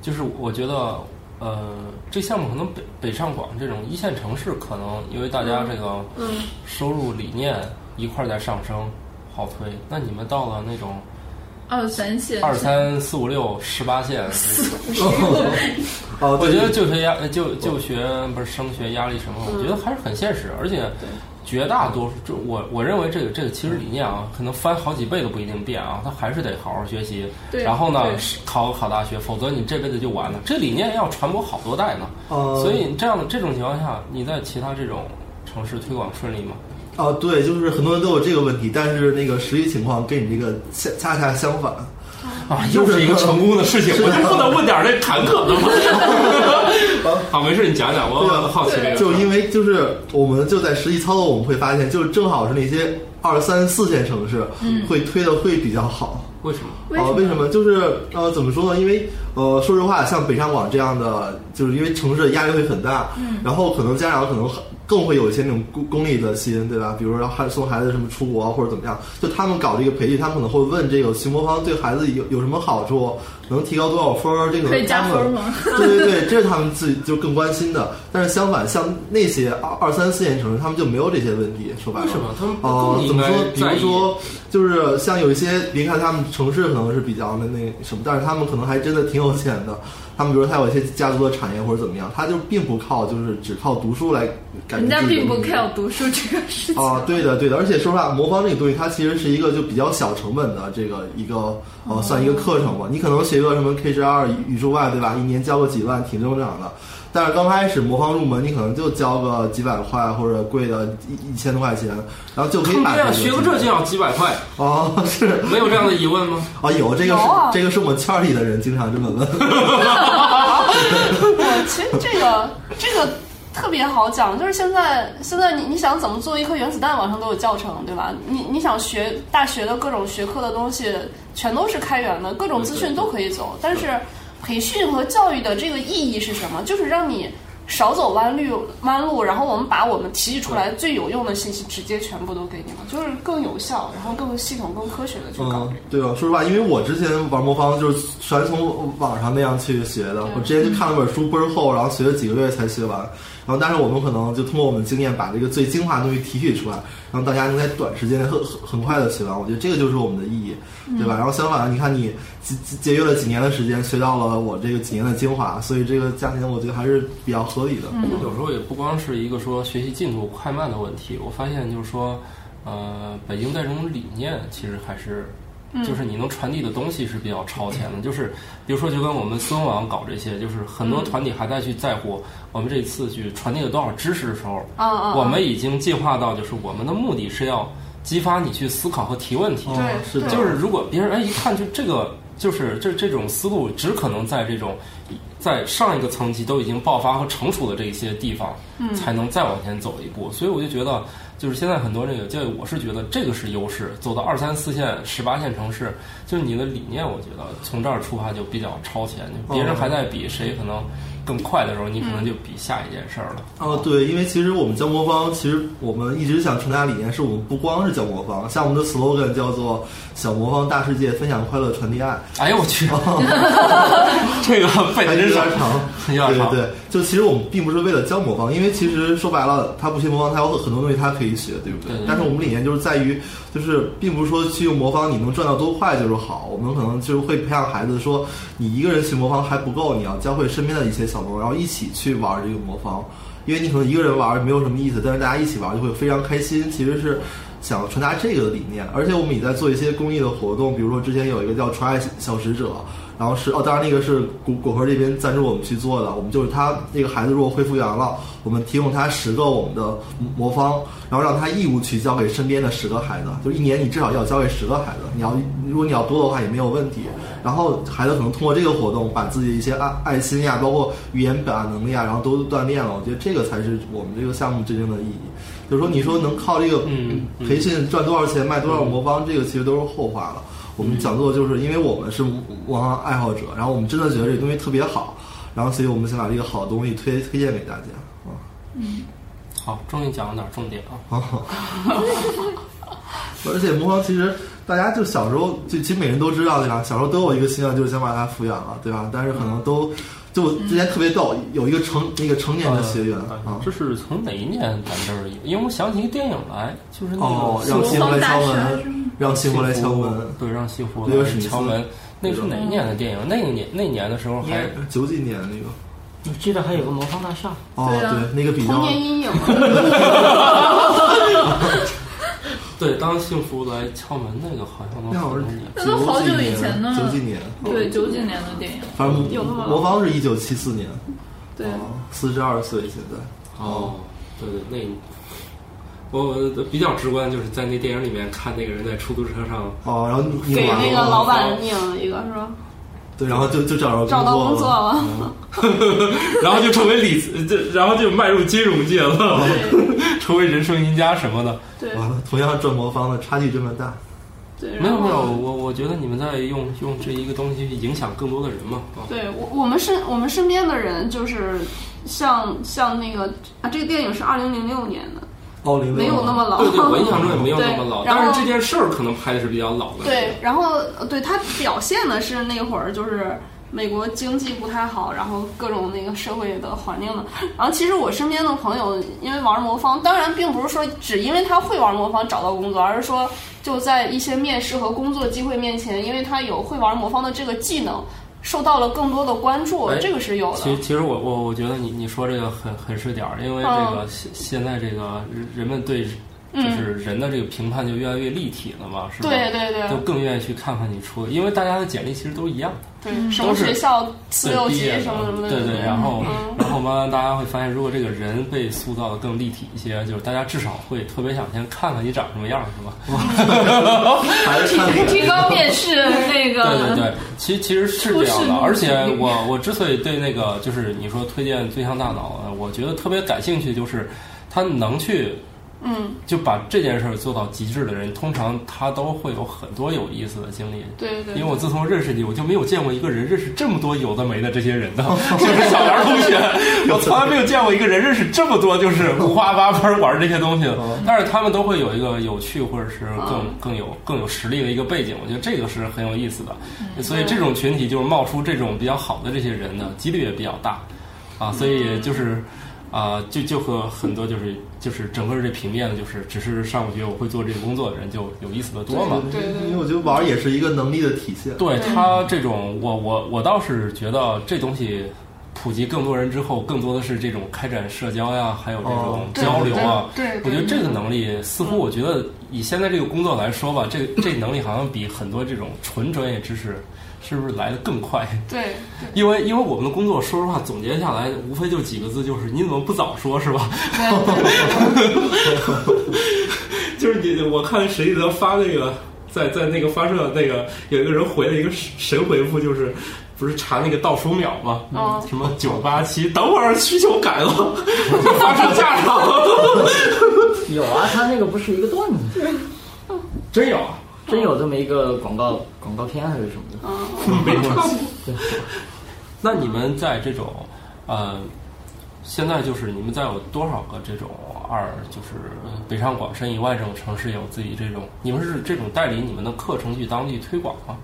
Speaker 3: 就是我觉得，呃，这项目可能北北上广这种一线城市，可能因为大家这个收入理念一块儿在上升，好推。那你们到了那种
Speaker 2: 二三线，
Speaker 3: 二三四五六十八线。
Speaker 6: 哦，
Speaker 3: 我觉得就学压就就学不是升学压力什么，我觉得还是很现实，而且绝大多数就我我认为这个这个其实理念啊，可能翻好几倍都不一定变啊，他还是得好好学习，然后呢考考大学，否则你这辈子就完了。这理念要传播好多代呢，
Speaker 6: 呃
Speaker 3: 所以这样的这种情况下，你在其他这种城市推广顺利吗？
Speaker 6: 哦，对，就是很多人都有这个问题，但是那个实际情况跟你这个恰恰恰相反。
Speaker 3: 啊，又是一个成功的事情，我就不能问点那坎坷的吗？好，没事，你讲讲，我好奇这个。
Speaker 6: 就因为就是我们就在实际操作，我们会发现，就是正好是那些二三四线城市会推的会比较好。
Speaker 3: 为什么？
Speaker 6: 呃，为什么？就是呃，怎么说呢？因为呃，说实话，像北上广这样的，就是因为城市的压力会很大，嗯，然后可能家长可能很更会有一些那种功功利的心，对吧？比如说让孩送孩子什么出国或者怎么样，就他们搞这个培训，他们可能会问这个新魔方对孩子有有什么好处，能提高多少分儿？这个
Speaker 2: 可以加分吗
Speaker 6: 对对对，这是他们自己就更关心的。但是相反，像那些二二三四线城市，他们就没有这些问题。说白了，
Speaker 3: 为什么他们
Speaker 6: 哦、怎么说？比如说，就是像有一些，别看他们城市可能是比较的那什么，但是他们可能还真的挺有钱的。他们比如说他有一些家族的产业或者怎么样，他就并不靠就是只靠读书来改变
Speaker 2: 人家并不
Speaker 6: 自己的命运
Speaker 2: care 读书这个事情。
Speaker 6: 啊，对的，对的，而且说实话，魔方这个东西，它其实是一个就比较小成本的这个一个呃，算一个课程吧。你可能学个什么 K 十二语数外，对吧？一年交个几万，挺正常的。但是刚开始魔方入门，你可能就交个几百块或者贵的一一千多块钱，然后就可以买
Speaker 3: 对呀，学个这就要几百块，
Speaker 6: 哦，是
Speaker 3: 没有这样的疑问吗？
Speaker 6: 啊，有这个是、
Speaker 4: 啊
Speaker 6: 这个是我们圈儿里的人经常这么问。
Speaker 4: 我其实这个这个特别好讲，就是现在现在你你想怎么做一颗原子弹，网上都有教程，对吧？你你想学大学的各种学科的东西，全都是开源的，各种资讯都可以走。但是培训和教育的这个意义是什么？就是让你少走弯路弯路，然后我们把我们提取出来最有用的信息直接全部都给你了，就是更有效，然后更系统、更科学的去搞
Speaker 6: 嗯
Speaker 4: 这个。，
Speaker 6: 对啊？说实话，因为我之前玩魔方就是全从网上那样去学的。我之前去看了本书倍儿厚，然后学了几个月才学完。然后，但是我们可能就通过我们的经验，把这个最精华的东西提取出来，让大家能在短时间内很很很快的学完。我觉得这个就是我们的意义，对吧？然后相反，你看你节节节约了几年的时间，学到了我这个几年的精华，所以这个价钱我觉得还是比较合理的。
Speaker 3: 有时候也不光是一个说学习进度快慢的问题，我发现就是说，呃，北京在这种理念其实还是，就是你能传递的东西是比较超前的。就是比如说，就跟我们孙网搞这些，就是很多团体还在去在乎我们这次去传递了多少知识的时候，我们已经进化到就是我们的目的是要激发你去思考和提问题。
Speaker 6: 哦
Speaker 4: 对
Speaker 6: 是的，
Speaker 3: 就是如果别人哎一看就这个就是这这种思路，只可能在这种在上一个层级都已经爆发和成熟的这些地方，
Speaker 4: 嗯
Speaker 3: 才能再往前走一步。所以我就觉得，就是现在很多这个教育，我是觉得这个是优势。走到二三四线、十八线城市，就是你的理念，我觉得从这儿出发就比较超前。别人还在比谁可能更快的时候，你可能就比下一件事儿了。
Speaker 6: 哦，对，因为其实我们教魔方，其实我们一直想传达理念，是我们不光是教魔方，像我们的 slogan 叫做“小魔方大世界，分享快乐，传递爱
Speaker 3: 哎呦我去，这个”，背的真
Speaker 6: 有点
Speaker 3: 是
Speaker 6: 长。
Speaker 3: 有点长。
Speaker 6: 对对对，就其实我们并不是为了教魔方，因为其实说白了，他不学魔方，他有很多东西他可以学，对不对？
Speaker 3: 对对
Speaker 6: 但是我们理念就是在于，就是并不是说去用魔方你能赚到多快就是好，我们可能就是会培养孩子说，你一个人学魔方还不够，你要教会身边的一些小朋友，然后一起去玩这个魔方。因为你可能一个人玩没有什么意思，但是大家一起玩就会非常开心。其实是想传达这个理念，而且我们也在做一些公益的活动，比如说之前有一个叫“传爱小使者”，然后是哦，当然那个是果果壳这边赞助我们去做的。我们就是他那个孩子如果恢复原了，我们提供他十个我们的魔方，然后让他义务去交给身边的十个孩子，就一年你至少要交给十个孩子。你要如果你要多的话也没有问题。然后孩子可能通过这个活动，把自己的一些爱爱心呀，包括语言表达能力啊，然后都锻炼了。我觉得这个才是我们这个项目真正的意义。就是说，你说能靠这个培训赚多少钱，卖多少魔方，这个其实都是后话了。我们讲座就是因为我们是魔方爱好者，然后我们真的觉得这个东西特别好，然后所以我们想把这个好的东西推推荐给大家啊。
Speaker 3: 嗯好，终于讲了点重点啊。
Speaker 6: 而且魔方其实大家就小时候就其实每人都知道对吧？小时候都有一个心愿，就是想把它抚养了，对吧？但是可能都就之前特别逗，有一个成那个成年的学员啊，
Speaker 3: 这是从哪一年咱这儿有？因为我想起一个电影来，就是那
Speaker 6: 哦
Speaker 3: 个
Speaker 6: 让新来敲
Speaker 2: 魔方大
Speaker 6: 门
Speaker 2: 师，
Speaker 6: 让幸福来敲门，
Speaker 3: 对，让幸福敲门。那是哪一年的电影？那个年那年的时候还
Speaker 6: 九几年那个。
Speaker 5: 我记得还有个魔方大厦。
Speaker 6: 哦，
Speaker 2: 对
Speaker 6: 那个比较
Speaker 4: 童年阴影。
Speaker 3: 对，当幸福来敲门那个好像都
Speaker 6: 那好像
Speaker 3: 很多年。
Speaker 2: 那都好久以前呢
Speaker 6: 九几年，
Speaker 2: 对，九几年的电影。
Speaker 6: 反正
Speaker 2: 有
Speaker 6: 魔方是一九七四年，
Speaker 2: 对，
Speaker 6: 四十二岁现在。
Speaker 3: 哦，对对，那我我比较直观，就是在那电影里面看那个人在出租车上，
Speaker 6: 哦，然后
Speaker 4: 给那个老板拧了一个是吧？
Speaker 6: 对，然后就就找着
Speaker 4: 找到工作
Speaker 6: 了。
Speaker 4: 了，
Speaker 3: 然后就成为理，这然后就迈入金融界了，成为人生赢家什么的。
Speaker 4: 对
Speaker 6: 完了，同样赚魔方的差距这么大，
Speaker 4: 对，
Speaker 3: 没有没有，我我觉得你们在用用这一个东西去影响更多的人嘛。啊，
Speaker 4: 对我我们身我们身边的人就是像像那个啊，这个电影是二零零六年的，
Speaker 6: 奥林
Speaker 4: 没有那么老。
Speaker 3: 对对，我印象中也没有那么老，
Speaker 4: 对然后
Speaker 3: 但是这件事儿可能拍的是比较老的。
Speaker 4: 对，然后呃对他表现的是那会儿就是美国经济不太好，然后各种那个社会的环境的。然后其实我身边的朋友因为玩魔方，当然并不是说只因为他会玩魔方找到工作，而是说就在一些面试和工作机会面前，因为他有会玩魔方的这个技能，受到了更多的关注，
Speaker 3: 哎
Speaker 4: 这个是有的。
Speaker 3: 其实，其实我我我觉得你你说这个很很是点儿，因为这个现、现在这个人人们对就是人的这个评判就越来越立体了嘛，是吧？
Speaker 4: 对对对
Speaker 3: 就更愿意去看看你出的，因为大家的简历其实都一样的，
Speaker 4: 对，什么学校四六级什么什么的，
Speaker 3: 对对，然后、
Speaker 4: 嗯
Speaker 3: 然后慢慢大家会发现，如果这个人被塑造的更立体一些，就是大家至少会特别想先看看你长什么样，是吧？
Speaker 2: 提高面试那个。
Speaker 3: 对对对，其其实是这样的，而且我我之所以对那个就是你说推荐《最强大脑》，呃我觉得特别感兴趣，就是他能去。
Speaker 4: 嗯，
Speaker 3: 就把这件事儿做到极致的人，通常他都会有很多有意思的经历。
Speaker 4: 对对。
Speaker 3: 因为我自从认识你，我就没有见过一个人认识这么多有的没的这些人的，就是小杨同学，我从来没有见过一个人认识这么多就是五花八门玩这些东西的。但是他们都会有一个有趣或者是更更有更有实力的一个背景，我觉得这个是很有意思的。所以这种群体就是冒出这种比较好的这些人呢，几率也比较大啊。所以就是。啊、就就和很多就是就是整个这平面的，就是只是上过学我会做这个工作的人就有意思的多嘛。
Speaker 4: 对对
Speaker 6: 因为我觉得玩儿也是一个能力的体现。
Speaker 3: 对他这种，我我我倒是觉得这东西普及更多人之后，更多的是这种开展社交呀，还有这种
Speaker 6: 哦
Speaker 3: 交流啊。
Speaker 4: 对
Speaker 3: 我觉得这个能力，似乎我觉得以现在这个工作来说吧，这个这能力好像比很多这种纯专业知识是不是来的更快？
Speaker 4: 对对。
Speaker 3: 因为因为我们的工作，说实话总结下来，无非就几个字，就是你怎么不早说，是吧？就是你，我看史蒂德发那个，在在那个发射那个有一个人回了一个神回复，就是不是查那个倒数秒吗？
Speaker 4: 嗯
Speaker 3: 什么九八七，等会儿需求改了，就 发生架上了，
Speaker 5: 有啊，他那个不是一个段子，
Speaker 3: 真有啊！
Speaker 5: 真有这么一个广告广告片还是什么的。
Speaker 3: 没关系。那你们在这种呃，现在就是你们在有多少个这种二，就是北上广深以外这种城市有自己这种，你们是这种代理你们的课程去当地推广吗？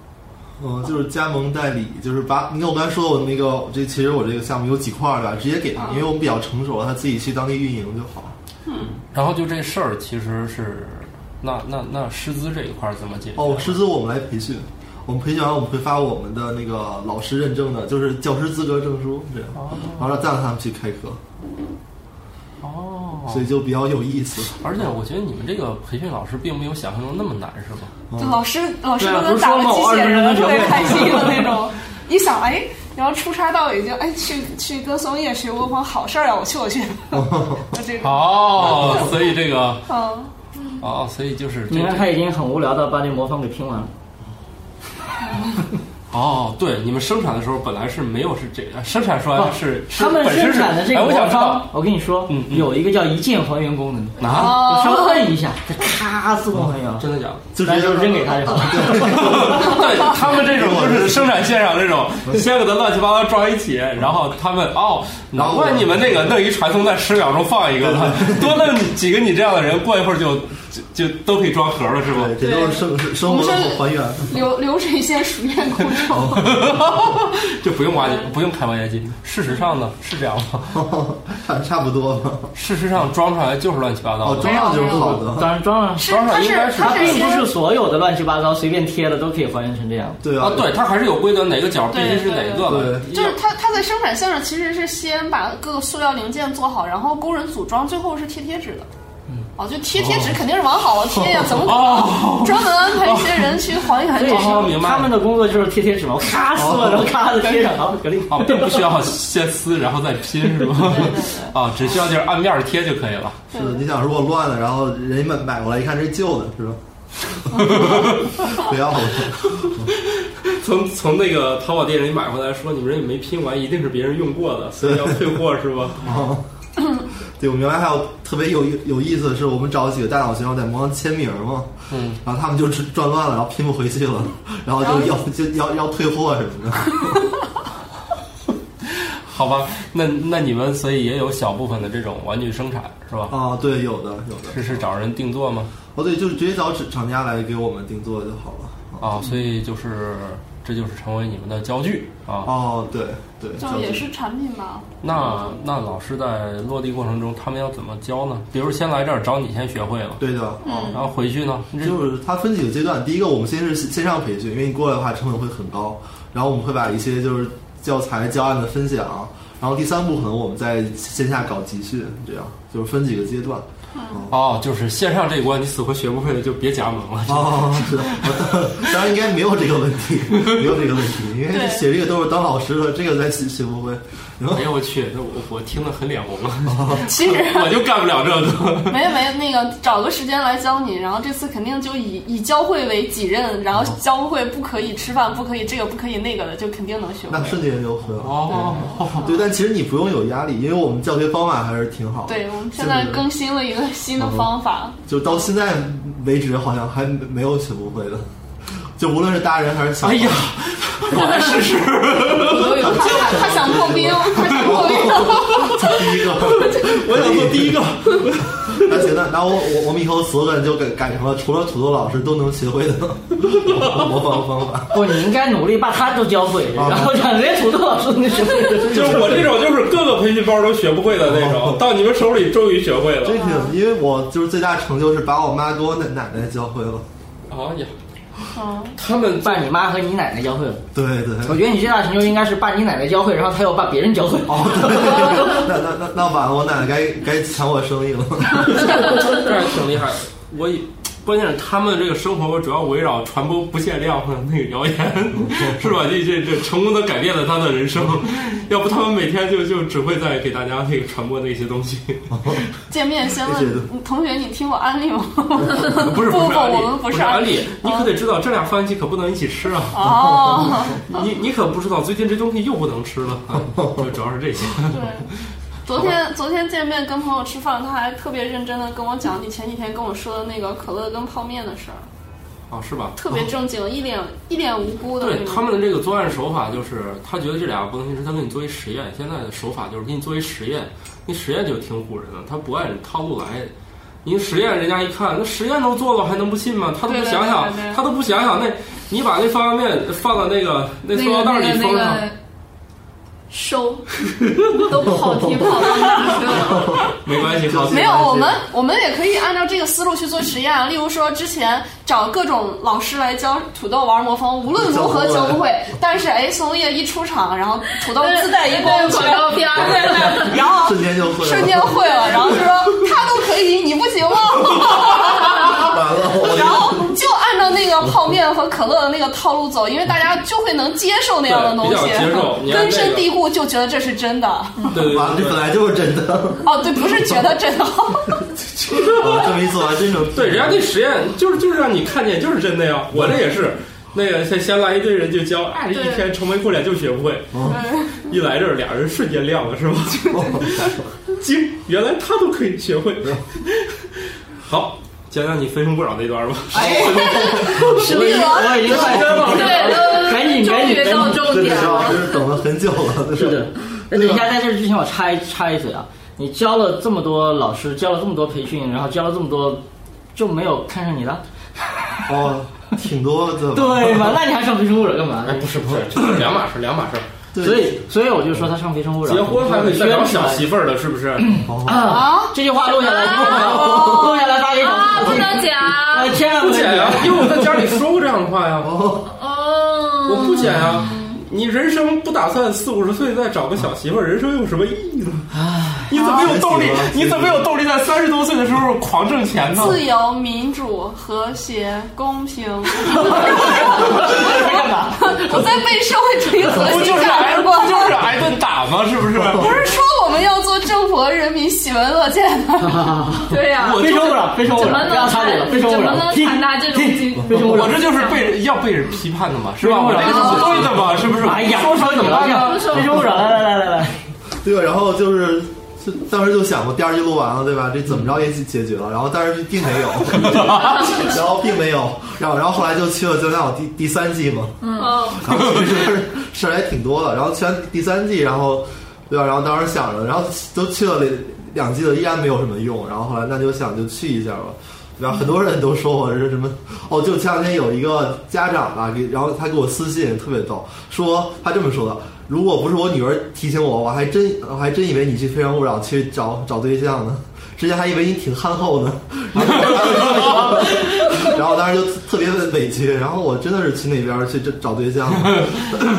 Speaker 6: 嗯，就是加盟代理，就是把你看我刚才说我那个这其实我这个项目有几块儿吧，直接给他，因为我们比较成熟了，他自己去当地运营就好。
Speaker 3: 嗯然后就这事儿其实是，那那那师资这一块儿怎么解决？
Speaker 6: 哦，师资我们来培训，我们培训完我们会发我们的那个老师认证的，就是教师资格证书这样，完了再让他们去开课，
Speaker 3: 哦，
Speaker 6: 所以就比较有意思。
Speaker 3: 而且我觉得你们这个培训老师并没有想象中那么难，是吧？
Speaker 4: 就老师老师都能打了机械人特别开心的 那种。一想，哎，然后出差到北京，哎，去去歌颂夜学国风，好事儿啊，我去我去。就这种，
Speaker 3: 哦，所以这个
Speaker 4: 嗯，
Speaker 3: 哦，所以就是这
Speaker 5: 你看他已经很无聊的把那魔方给拼完了。
Speaker 3: 哦，对，你们生产的时候本来是没有是这个，生产出来的是是
Speaker 5: 他们生产的这个
Speaker 3: 哎，我
Speaker 5: 魔
Speaker 3: 想知道。
Speaker 5: 方，我跟你说
Speaker 3: 嗯，嗯。
Speaker 5: 有一个叫一键还原功能的，
Speaker 3: 啊，
Speaker 5: 就稍微摁一下，它咔自动还原。了，
Speaker 3: 真的假的？
Speaker 6: 直接
Speaker 5: 扔给他就好了。
Speaker 3: 对。他们这种就是生产线上这种，先给它乱七八糟装一起，然后他们哦，难怪你们那个弄一传送带十秒钟放一个了，多弄几个你这样的人，过一会儿就就就都可以装盒了，是吧？
Speaker 6: 对，这都是生生活的还原。
Speaker 4: 流流水线熟练工程种。
Speaker 3: 就不用挖掘，不用开挖掘机。事实上呢，是这样吗？
Speaker 6: 差差不多吧。
Speaker 3: 事实上装出来就是乱七八糟
Speaker 6: 哦，
Speaker 3: 的。
Speaker 6: 装上就是好的。
Speaker 5: 当然装上，
Speaker 4: 是
Speaker 3: 装上
Speaker 4: 它是
Speaker 3: 应该是
Speaker 5: 它
Speaker 4: 它
Speaker 5: 并不是所有的乱七八糟随便贴的都可以还原成这样。
Speaker 6: 对啊
Speaker 3: 啊，，对，它还是有规则，哪个角必须是哪个的。
Speaker 4: 就是它它在生产线上其实是先把各个塑料零件做好，然后工人组装，最后是贴贴纸的。哦，就贴贴纸肯定是往好了贴呀，怎么可能专门安排一些人去还原这
Speaker 5: 所以
Speaker 4: 个？
Speaker 3: 哦明白
Speaker 5: 他们的工作就是贴贴纸嘛，咔撕了，然后咔的贴上，好，格力。
Speaker 3: 哦，并不需要先撕然后再拼是吧？啊，只需要就是按面儿贴就可以了。
Speaker 6: 是的。你想，如果乱了，然后人家买买过来一看，这是旧的，是吧？不要了。
Speaker 3: 从从那个淘宝店里买回来，说你们人也没拼完，一定是别人用过的，所以要退货是吧？
Speaker 6: 哦，对，我们原来还有特别有有意思的是，我们找几个大脑学生在模上签名嘛，
Speaker 3: 嗯，
Speaker 6: 然后他们就转乱了，然后拼不回去了，然后就要就要要退货什么的。
Speaker 3: 好吧，那那你们所以也有小部分的这种玩具生产是吧？
Speaker 6: 啊，对，有的有的。
Speaker 3: 是是找人定做吗？
Speaker 6: 哦，对，就是直接找厂厂家来给我们定做就好了。
Speaker 3: 啊，所以就是这就是成为你们的教具啊。
Speaker 6: 哦，对对，
Speaker 4: 就也是产品吧。
Speaker 3: 那那老师在落地过程中，他们要怎么教呢？比如先来这儿找你先学会了，
Speaker 6: 对的。嗯，
Speaker 3: 然后回去呢？
Speaker 6: 就是它分几个阶段，第一个我们先是线上培训，因为你过来的话成本会很高，然后我们会把一些就是教材教案的分享，然后第三步可能我们在线下搞集训，这样就是分几个阶段。
Speaker 3: 哦，就是线上这一关你死活学不会的就别加盟了。
Speaker 6: 哦，是的，当然应该没有这个问题，没有这个问题，因为
Speaker 4: 对
Speaker 6: 写这个都是当老师的，这个咱学学不会。
Speaker 3: 哎呦我去，那我我听得很脸红啊！
Speaker 4: 其实
Speaker 3: 我就干不了这个。
Speaker 4: 没有没有，那个找个时间来教你，然后这次肯定就以以教会为己任，然后教会不可以吃饭，不可以这个，不可以那个的，就肯定能学会
Speaker 6: 那。瞬间就会了。
Speaker 3: 哦，
Speaker 6: 对，但其实你不用有压力，因为我们教学方法还是挺好的。
Speaker 4: 对，我们现在更新了一个新的方法，
Speaker 6: 就到现在为止，好像还没有学不会的。就无论是大人还是小孩，
Speaker 3: 哎呀，我来试试。
Speaker 4: 他他想破冰，他想破冰。
Speaker 6: 第一个，
Speaker 3: 我想做第一个。
Speaker 6: 那行，那那我我我们以后 slogan 就改改成了除了土豆老师都能学会的模仿方法。
Speaker 5: 不，你应该努力把他都教会，然后让连土豆老师都能学会。
Speaker 3: 就是我这种，就是各个培训班都学不会的那种，到你们手里终于学会了
Speaker 6: 这。挺，因为我就是最大成就是把我妈给我奶奶奶教会了。
Speaker 3: 哎呀，
Speaker 4: 嗯，
Speaker 3: 他们
Speaker 5: 把你妈和你奶奶教会了。
Speaker 6: 对对。
Speaker 5: 我觉得你最大成就应该是把你奶奶教会，然后他又把别人教会。
Speaker 6: 哦，对，那那那那晚了，我奶奶该该抢我生意了。
Speaker 3: 这还挺厉害的。我以关键是他们这个生活主要围绕传播不限量和那个谣言，是吧？这这这成功的改变了他的人生，要不他们每天就就只会在给大家那个传播那些东西。
Speaker 4: 见面先问同学，你听过安利吗？
Speaker 3: 不是
Speaker 4: 不不，
Speaker 3: 是
Speaker 4: 我们
Speaker 3: 不是安利，你可得知道这俩饭期可不能一起吃啊。
Speaker 4: 哦，
Speaker 3: 你你可不知道最近这东西又不能吃了，啊就主要是这些。
Speaker 4: 对。昨天昨天见面跟朋友吃饭，他还特别认真的跟我讲你前几天跟我说的那个可乐跟泡面的事儿，
Speaker 3: 哦，是吧？
Speaker 4: 特别正经，一脸一脸无辜的。
Speaker 3: 对他们的这个作案手法，就是他觉得这俩不能是他给你做一实验。现在的手法就是给你做一实验，那实验就挺唬人的，他不按套路来。你实验，人家一看，那实验都做了，还能不信吗？他都不想想
Speaker 4: 对对，对
Speaker 3: 他都不想想，那你把那方便面放到那个那塑料袋里封上，
Speaker 2: 收，都跑题跑到哪去了？
Speaker 3: 没关系，好。
Speaker 4: 没有，我们我们也可以按照这个思路去做实验啊。例如说，之前找各种老师来教土豆玩魔方，无论如何教不会。但是哎，松叶一出场，然后土豆自带一光
Speaker 2: 广告片
Speaker 4: 对对对，然后
Speaker 6: 瞬间就会了
Speaker 4: 瞬间会了，然后就说他都可以，你不行吗？
Speaker 6: 完了，
Speaker 4: 照泡面和可乐的那个套路走，因为大家就会能接受那样的东西根深蒂固就觉得这是真的。
Speaker 3: 对对
Speaker 6: 完了，这本来就是真的。
Speaker 4: 哦，对，不是觉得真的。
Speaker 6: 啊，这么一做完，真的
Speaker 3: 对，人家那实验就是就是让你看见就是真的呀。我这也是，那个先先来一堆人就教，哎，这一天愁眉苦脸就学不会。一来这儿，俩人瞬间亮了，是吧？惊，原来他都可以学会。好，讲讲你非诚勿扰那段吧。
Speaker 4: 实力了，
Speaker 5: 我已经快跟了，
Speaker 2: 对，
Speaker 5: 赶紧赶
Speaker 2: 终于到
Speaker 5: 紧赶紧。
Speaker 6: 这
Speaker 2: 重点
Speaker 6: 等了很久了。
Speaker 5: 是的，那等一下，在这之前我插一插一嘴啊，你教了这么多老师，教了这么多培训，然后教了这么多，就没有看上你的？
Speaker 6: 哦，挺多的。
Speaker 5: 对嘛？那你还上《非诚勿扰》干嘛？
Speaker 3: 不是不是，两码事，两码事。
Speaker 5: 所以，所以我就说他上《非诚勿扰》
Speaker 3: 结婚还会再找小媳妇儿的，是不是？
Speaker 5: 啊！这句话录下来，录下来发给小
Speaker 2: 啊，不能讲。
Speaker 5: 呃，千万不
Speaker 3: 剪呀，因为我在家里说过这样的话呀。
Speaker 2: 哦，
Speaker 3: 我不剪呀。你人生不打算四五十岁再找个小媳妇儿，人生有什么意义呢？你怎么有动力？你怎么有动力在三十多岁的时候狂挣钱呢？
Speaker 4: 自由、民主、和谐、公平。我在背社会主义核
Speaker 3: 不就是
Speaker 4: 心价值观。
Speaker 3: 就是挨顿打吗？是不是？
Speaker 4: 不是说我们要做政府和人民喜闻乐见吗？
Speaker 2: 对呀，
Speaker 3: 我
Speaker 5: 非诚勿扰，非诚勿扰，
Speaker 2: 怎么能
Speaker 5: 不要插嘴了，非诚勿扰
Speaker 2: 怎么，能
Speaker 5: 听
Speaker 2: 传达这种
Speaker 5: 非
Speaker 3: 我，这就是被人要被人批判的嘛，是吧？不对的嘛，是不是？
Speaker 5: 哎呀，
Speaker 3: 说什么怎么办呢？
Speaker 5: 非诚勿扰，来来来来来，
Speaker 6: 对吧？然后就是。就当时就想过第二季录完了，对吧？这怎么着也解决了，然后但是并没有，然后并没有，然后然后后来就去了《就那我第第三季嘛，
Speaker 4: 嗯，
Speaker 6: 然后其实 事儿还挺多的，然后去完第三季，然后对吧？然后当时想着，然后都去了两两季了，依然没有什么用，然后后来那就想就去一下吧。对吧？很多人都说我是什么哦，就前两天有一个家长吧，给然后他给我私信特别逗，说他这么说的：如果不是我女儿提醒我，我还真我还真以为你去《非诚勿扰》去找找对象呢，之前还以为你挺憨厚呢。然后我当时就特别委屈，然后我真的是去那边去找找对象了。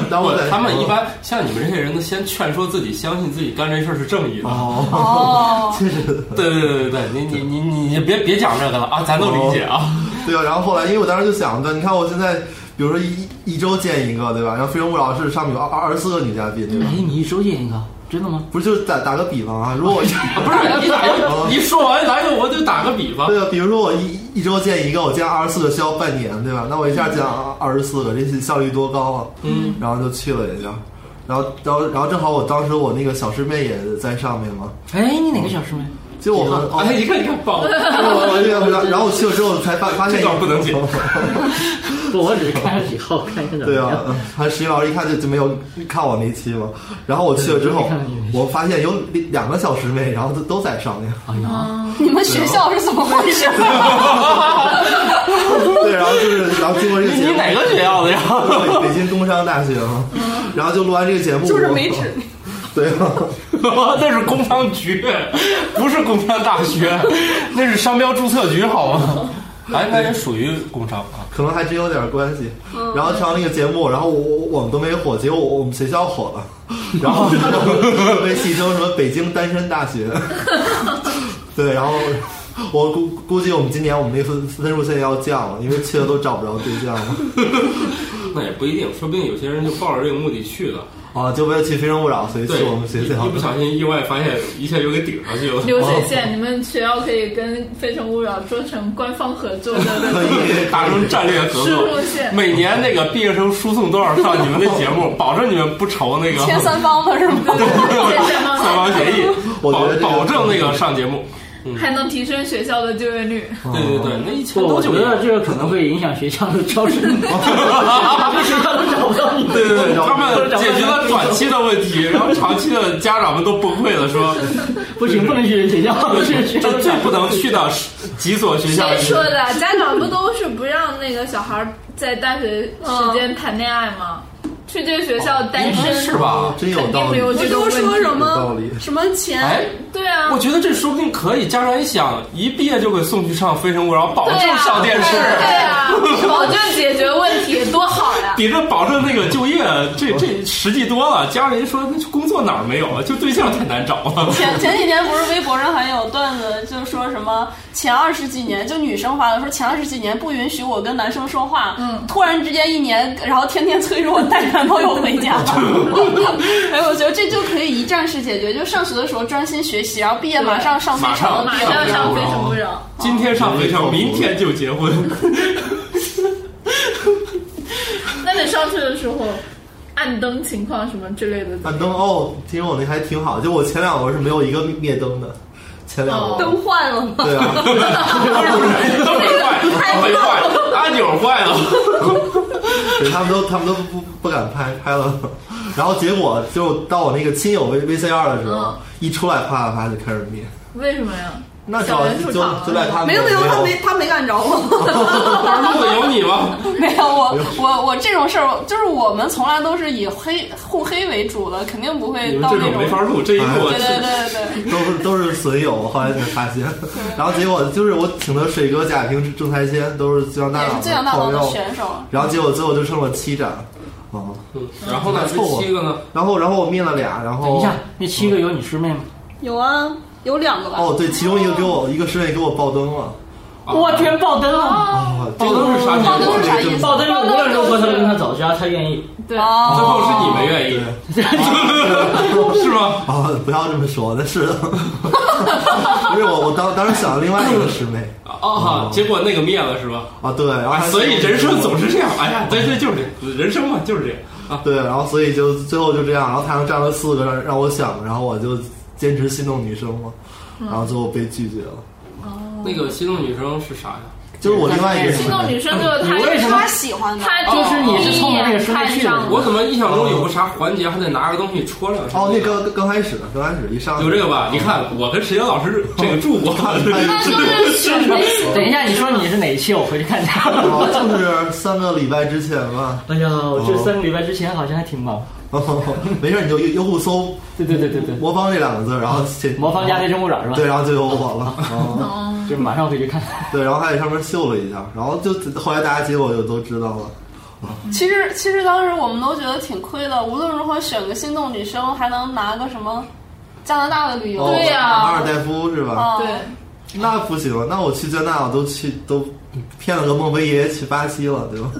Speaker 6: 然后我在
Speaker 3: 他们一般像你们这些人，都先劝说自己，相信自己干这事儿是正义的。
Speaker 6: 哦，
Speaker 4: 哦，
Speaker 6: 确实。
Speaker 3: 对对对对对，你你你你你别别讲这个了啊，咱都理解啊。
Speaker 6: 对啊，然后后来，因为我当时就想着，你看我现在，比如说一一周见一个，对吧？然后《非诚勿扰》是上面有二二十四个女嘉宾，对吧
Speaker 5: 哎？，你一周见一个，真的吗？
Speaker 6: 不是，就是打打个比方啊，如果我
Speaker 3: 不是你打个，你说完来个我就打个比方，
Speaker 6: 对啊，比如说我一一周见一个，我见二十四个需要半年，对吧？那我一下见二十四个，这效率多高啊！
Speaker 3: 嗯，
Speaker 6: 然后就去了也就，然后然后然后正好我当时我那个小师妹也在上面嘛，
Speaker 5: 哎，你哪个小师妹？
Speaker 6: 就我们哦，
Speaker 3: 哎，一看你看，爆了，
Speaker 6: 对啊，然后我去了之后才发发现
Speaker 3: 这段不能剪
Speaker 5: 不，我只是看了以后，看一看怎么
Speaker 6: 对
Speaker 5: 样。
Speaker 6: 啊，他实习老师一看就就没有看我那期嘛。然后我去了之后，我发现有两个小师妹，然后都都在上面。
Speaker 5: 哎呀，
Speaker 4: 你们学校是怎么回事？
Speaker 6: 对，然后就是，然后经过这个节目，
Speaker 3: 你哪个学校的呀？
Speaker 6: 北北京工商大学嘛。然后就录完这个节目，我
Speaker 4: 就是没指。
Speaker 6: 对啊，
Speaker 3: 那是工商局，不是工商大学，那是商标注册局，好吗？哎，那也属于工商啊。
Speaker 6: 可能还真有点关系。然后上那个节目，然后我我我们都没火，结果我我们学校火了，然后 被戏称什么北京单身大学。对，然后我估估计我们今年我们那分分数线要降了，因为去了都找不着对象了。
Speaker 3: 那也不一定，说不定有些人就抱着这个目的去的。
Speaker 6: 啊，就为了去非诚勿扰，所以去，我们学校
Speaker 3: 一。不小心意外发现一下就给顶上去了。
Speaker 2: 流水线，你们学校可以跟《非诚勿扰》做成官方合作的
Speaker 6: 可。以
Speaker 3: 达成战略合
Speaker 2: 输
Speaker 3: 作
Speaker 2: 入线，
Speaker 3: 每年那个毕业生输送多少上你们的节目，保证你们不愁那个
Speaker 4: 签三方的是吗？
Speaker 3: 三方协议，保保证那个上节目。
Speaker 2: 还能提升学校的就业率。
Speaker 3: 对对对，那一千，多
Speaker 5: 我觉得这个可能会影响学校的招生，这 学校都找不到你。
Speaker 3: 对对对，他们解决了短期的问题，然后长期的家长们都崩溃了，说
Speaker 5: 不行，不能去学校，去学校
Speaker 3: 这最不能去的几所学校
Speaker 2: 谁。说的？家长不都是不让那个小孩在大学时间谈恋爱吗？去这个学校单身
Speaker 3: 是吧？
Speaker 6: 真有道理
Speaker 2: 肯定没。有
Speaker 4: 不
Speaker 2: 这种问题。
Speaker 4: 都说什么
Speaker 6: 理
Speaker 4: 什么钱？
Speaker 3: 哎，
Speaker 2: 对啊，
Speaker 3: 我觉得这说不定可以。家长一想，一毕业就给送去上《非诚勿扰》，保证上电视。
Speaker 2: 对啊，保证解决问题，多好呀！
Speaker 3: 比这保证那个就业，这这实际多了。家人说，那工作哪儿没有啊？就对象太难找了。
Speaker 4: 前前几天不是微博上还有段子，就说什么前二十几年，就女生发的说前二十几年不允许我跟男生说话，
Speaker 2: 嗯
Speaker 4: 突然之间一年，然后天天催着我带男朋友回家。哎，我觉得这就可以一站式解决，就上学的时候专心学习，然后毕业马上上非
Speaker 3: 马上
Speaker 4: 诚，
Speaker 2: 马上上《非诚勿扰》。
Speaker 3: 今天上非诚，明天就结婚。
Speaker 2: 上去的时候，暗灯情况什么之类的？
Speaker 6: 暗灯哦，其实我那还挺好，就我前两轮是没有一个灭灯的，前两轮。
Speaker 4: 灯坏了吗？
Speaker 6: 对啊，
Speaker 3: 灯没坏，灯没坏，按钮坏了。
Speaker 6: 对他们都他们都不不不敢拍，拍了。然后结果就到我那个亲友 V V C 二的时候，
Speaker 2: 嗯
Speaker 6: 一出来啪啪啪就开始灭。
Speaker 2: 为什么呀？
Speaker 6: 那主要
Speaker 2: 小人出
Speaker 6: 就
Speaker 2: 场
Speaker 6: 就在他
Speaker 4: 没有没有，他没他没干着我。
Speaker 3: 路子有你吗？
Speaker 4: 没有我我我这种事儿，就是我们从来都是以黑互黑为主的，肯定不会到那种
Speaker 3: 这种没。法录，这一录我
Speaker 4: 对对对对，
Speaker 6: 都是都是损友，后来才发现，然后结果就是我请的水哥、贾平、郑才仙都是最强大
Speaker 4: 也
Speaker 6: 脑
Speaker 4: 是最强大脑的
Speaker 6: 朋友，
Speaker 4: 选手。
Speaker 6: 然后结果最后就剩了七盏，啊，
Speaker 3: 嗯然后呢，这
Speaker 6: 凑合
Speaker 3: 七个呢？
Speaker 6: 然后然后我灭了俩，然后
Speaker 5: 等一下，那七个有你师妹吗？
Speaker 4: 有啊，有两个吧。
Speaker 6: 哦对，其中一个给我一个师妹给我爆灯了，
Speaker 5: 我居然爆灯了！
Speaker 6: 啊，
Speaker 3: 爆灯是啥
Speaker 4: 爆
Speaker 3: 结果？
Speaker 4: 灯是啥意思？
Speaker 5: 爆灯是无论如何他都跟他走，只要他愿意。
Speaker 2: 对，
Speaker 4: 哦
Speaker 3: 最后是你们愿意，是吗？
Speaker 6: 啊，不要这么说，那是的，不是我我当当时想了另外一个师妹
Speaker 3: 哦，结果那个灭了是吧？
Speaker 6: 啊，对，
Speaker 3: 所以人生总是这样。哎呀，对对，就是这样，人生嘛就是这样啊。
Speaker 6: 对，然后所以就最后就这样，然后台上站了四个让让我想，然后我就坚持心动女生吗，然后最后被拒绝了。
Speaker 3: 那个心动女生是啥呀？
Speaker 6: 就是我另外一个
Speaker 2: 心动，女生就是他，
Speaker 5: 你为什么
Speaker 4: 他喜欢的。
Speaker 2: 他
Speaker 5: 就是你是冲着那个师妹去的
Speaker 3: 我怎么印象中有个啥环节还得拿个东西戳两下？
Speaker 6: 哦，那刚刚开始刚开始一上
Speaker 3: 有这个吧？你看，我跟石岩老师这个住过，
Speaker 2: 他就是学妹
Speaker 5: 等一下，你说你是哪一期？我回去看一下。
Speaker 6: 哦，就是三个礼拜之前吧。
Speaker 5: 哎呀，我这三个礼拜之前好像还挺忙。
Speaker 6: 没事，你就优优酷搜
Speaker 5: 对对对对对“，
Speaker 6: 魔方”这两个字，然后先
Speaker 5: 魔方加非诚勿扰是吧？
Speaker 6: 对，然后就有我了。哦，
Speaker 5: 就马上回去看。
Speaker 6: 对，然后还在上面秀了一下，然后就后来大家结果就都知道了。
Speaker 4: 其实其实当时我们都觉得挺亏的，无论如何选个心动女生，还能拿个什么加拿大的旅游。
Speaker 6: 哦
Speaker 2: 对呀
Speaker 6: 马尔代夫是吧？
Speaker 4: 啊，
Speaker 2: 对，
Speaker 6: 那不行了，那我去加拿大我都去都骗了个孟非爷爷去巴西了，对吧？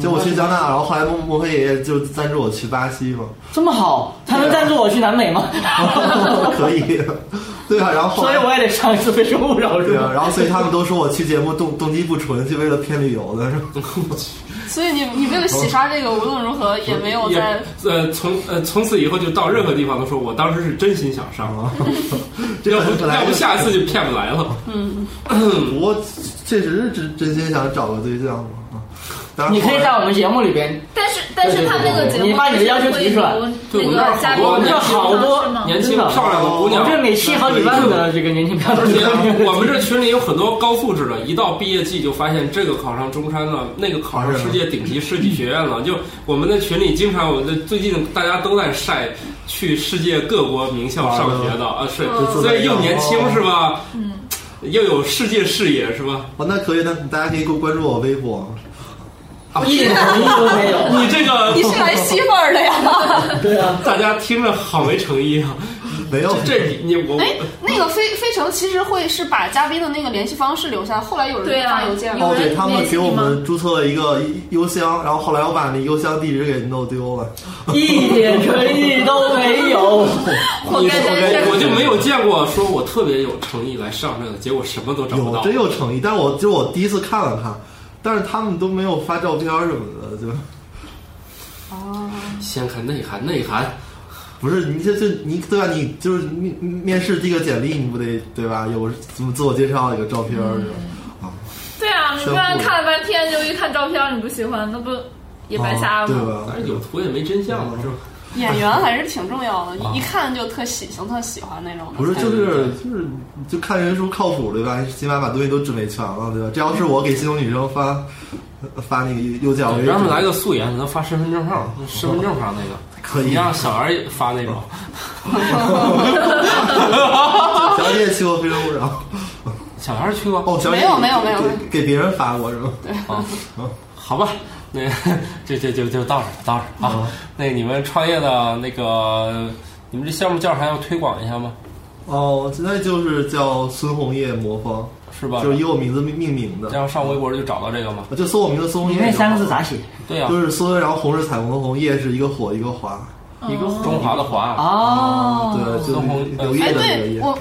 Speaker 6: 就我去加拿大，然后后来孟孟非爷爷就赞助我去巴西嘛，
Speaker 5: 这么好，他能赞助我去南美吗？
Speaker 6: 可以，对啊，然后后
Speaker 5: 所以我也得上一次《非诚勿扰》是
Speaker 6: 对啊，
Speaker 5: 吧？
Speaker 6: 然后所以他们都说我去节目动动机不纯，就为了骗旅游的，是吧？
Speaker 4: 所以你你为了洗刷这个，无论如何也没有在。
Speaker 3: 呃从呃从此以后就到任何地方都说我当时是真心想上，
Speaker 6: 这
Speaker 3: 要不要不下一次就骗不来了。
Speaker 6: 嗯，我确实是真真心想找个对象嘛。啊当然
Speaker 5: 你可以在我们节目里边，
Speaker 2: 但是但是他那个节目，
Speaker 5: 你把你的要求提出来
Speaker 3: 对我们
Speaker 2: 那
Speaker 3: 那儿好多
Speaker 2: 个嘉宾
Speaker 5: 我们这好多
Speaker 3: 年轻
Speaker 5: 的
Speaker 3: 漂亮的姑娘
Speaker 5: 我，这每期好几万的这个年轻漂亮
Speaker 3: 而且
Speaker 5: 的，
Speaker 3: 我们这群里有很多高素质的，一到毕业季就发现这个考上中山了，那个考上世界顶级设计学院了。就我们的群里经常，我的最近大家都在晒去世界各国名校上学的啊，是，所以又年轻是吧？嗯，又有世界视野是吧？
Speaker 6: 哦，那可以，那大家可以给我关注我微博。
Speaker 5: 一点诚意都没有。
Speaker 3: 你这个
Speaker 4: 你是来吸粉儿的呀？
Speaker 5: 对啊，
Speaker 3: 大家听着好没诚意啊！
Speaker 6: 没有，
Speaker 3: 这你你我
Speaker 4: 哎，那个飞飞城其实会是把嘉宾的那个联系方式留下，后来有人发邮件了。
Speaker 6: 哦，对他们给我们注册了一个邮箱，然后后来我把那邮箱地址给弄丢了。
Speaker 5: 一点诚意都没有。
Speaker 3: 你
Speaker 2: 活该
Speaker 3: 我就没有见过说我特别有诚意来上这个，结果什么都找不到。
Speaker 6: 有真有诚意，但是我就我第一次看了看，但是他们都没有发照片什么的，就
Speaker 3: 先看内涵，内涵。
Speaker 6: 不是你这这你对吧？你就是面面试递个简历，你不得对吧？有怎么自我介绍，有个照片儿是吧？
Speaker 2: 对啊，你不然看了半天，就一看照片你不喜欢，那不也白瞎了吗？
Speaker 6: 啊对吧？
Speaker 3: 反正有图也没真相嘛，是吧？
Speaker 4: 演员还是挺重要的，一看就特喜庆、特喜欢那种的。
Speaker 6: 不是，就是就是就看人是不是靠谱对吧？起码把东西都准备全了对吧？这要是我给心动女生发发那个右脚，
Speaker 3: 让他们来个素颜，能发身份证号，身份证上那个，
Speaker 6: 可以
Speaker 3: 你让小孩也发那种。
Speaker 6: 小姐去过非诚勿扰
Speaker 3: 小孩去过
Speaker 6: 哦，小姐
Speaker 4: 没有没有没有
Speaker 6: 给给别人发过是吗？
Speaker 3: 啊，好吧，那 这这就就到这儿到这儿啊。那你们创业的那个，你们这项目叫啥？要推广一下吗？
Speaker 6: 哦，现在就是叫孙红叶魔方，
Speaker 3: 是吧？
Speaker 6: 就是以我名字命命名的，
Speaker 3: 然后上微博就找到这个吗？
Speaker 6: 就搜我名字孙红叶。
Speaker 5: 你那三个字咋写？
Speaker 3: 对呀、
Speaker 6: 就是孙，然后红是彩虹的红，叶是一个火一个华。
Speaker 5: 一个
Speaker 3: 中华的华。
Speaker 5: 哦，
Speaker 6: 对，就
Speaker 3: 孙红
Speaker 6: 柳叶
Speaker 4: 哎，
Speaker 6: 的那个叶。
Speaker 4: 对我，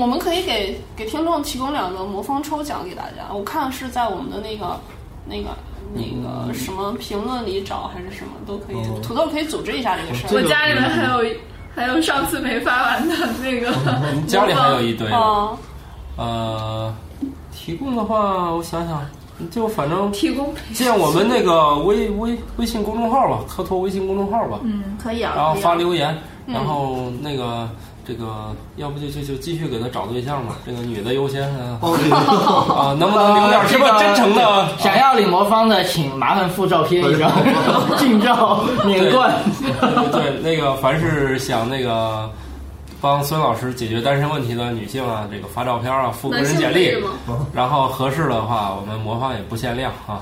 Speaker 4: 我们可以给给听众提供两个魔方抽奖给大家。我看是在我们的那个那个那个什么评论里找，还是什么都可以。
Speaker 6: 哦
Speaker 4: 土豆可以组织一下这个事儿我。
Speaker 2: 家里面还有还有上次没发完的那个，
Speaker 3: 你家里还有一堆呃，提供的话，我想想，就反正
Speaker 2: 提供
Speaker 3: 建我们那个微微微信公众号吧，科托微信公众号吧，
Speaker 2: 嗯，可以啊，
Speaker 3: 然后发留言，然后那个这个要不就就就继续给他找对象吧，这个女的优先啊，能不能留点什么真诚的？
Speaker 5: 想要领魔方的，请麻烦附照片一张，近照免冠。
Speaker 3: 对，那个凡是想那个帮孙老师解决单身问题的女性啊，这个发照片啊，附个人简历，然后合适的话，我们魔方也不限量啊。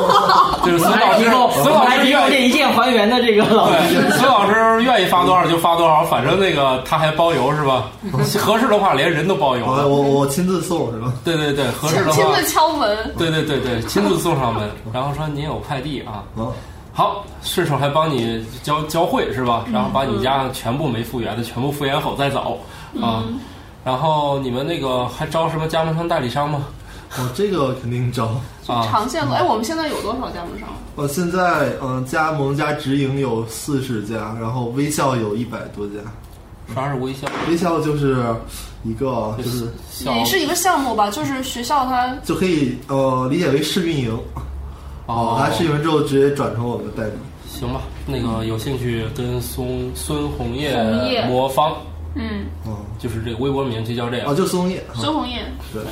Speaker 3: 就是孙老师，孙老师愿
Speaker 5: 意一键还原的这个老
Speaker 3: 对，孙老师愿意发多少就发多少，反正那个他还包邮是吧？合适的话连人都包邮。
Speaker 6: 我我亲自送是吧？
Speaker 3: 对对对，合适的话
Speaker 4: 亲自敲门。
Speaker 3: 对对对对，亲自送上门，然后说您有快递啊。好，顺手还帮你教教会是吧？然后把你家全部没复原的全部复原好再走啊。然后你们那个还招什么加盟商代理商吗？
Speaker 6: 哦，这个肯定招
Speaker 3: 啊。
Speaker 4: 长线的，哎，我们现在有多少加盟商？
Speaker 6: 我，现在嗯，加盟加直营有四十家，然后微笑有一百多家。
Speaker 3: 啥是微笑？
Speaker 6: 微笑就是一个就是
Speaker 4: 也是一个项目吧，就是学校它
Speaker 6: 就可以呃理解为试运营。
Speaker 3: 哦，
Speaker 6: 来试完之后直接转成我们的代理，
Speaker 3: 行吧？那个有兴趣跟孙孙红叶魔方，
Speaker 4: 嗯，
Speaker 6: 哦，
Speaker 3: 就是这个微博名就叫这个，
Speaker 6: 哦，就孙红叶，
Speaker 4: 孙红叶，
Speaker 6: 对，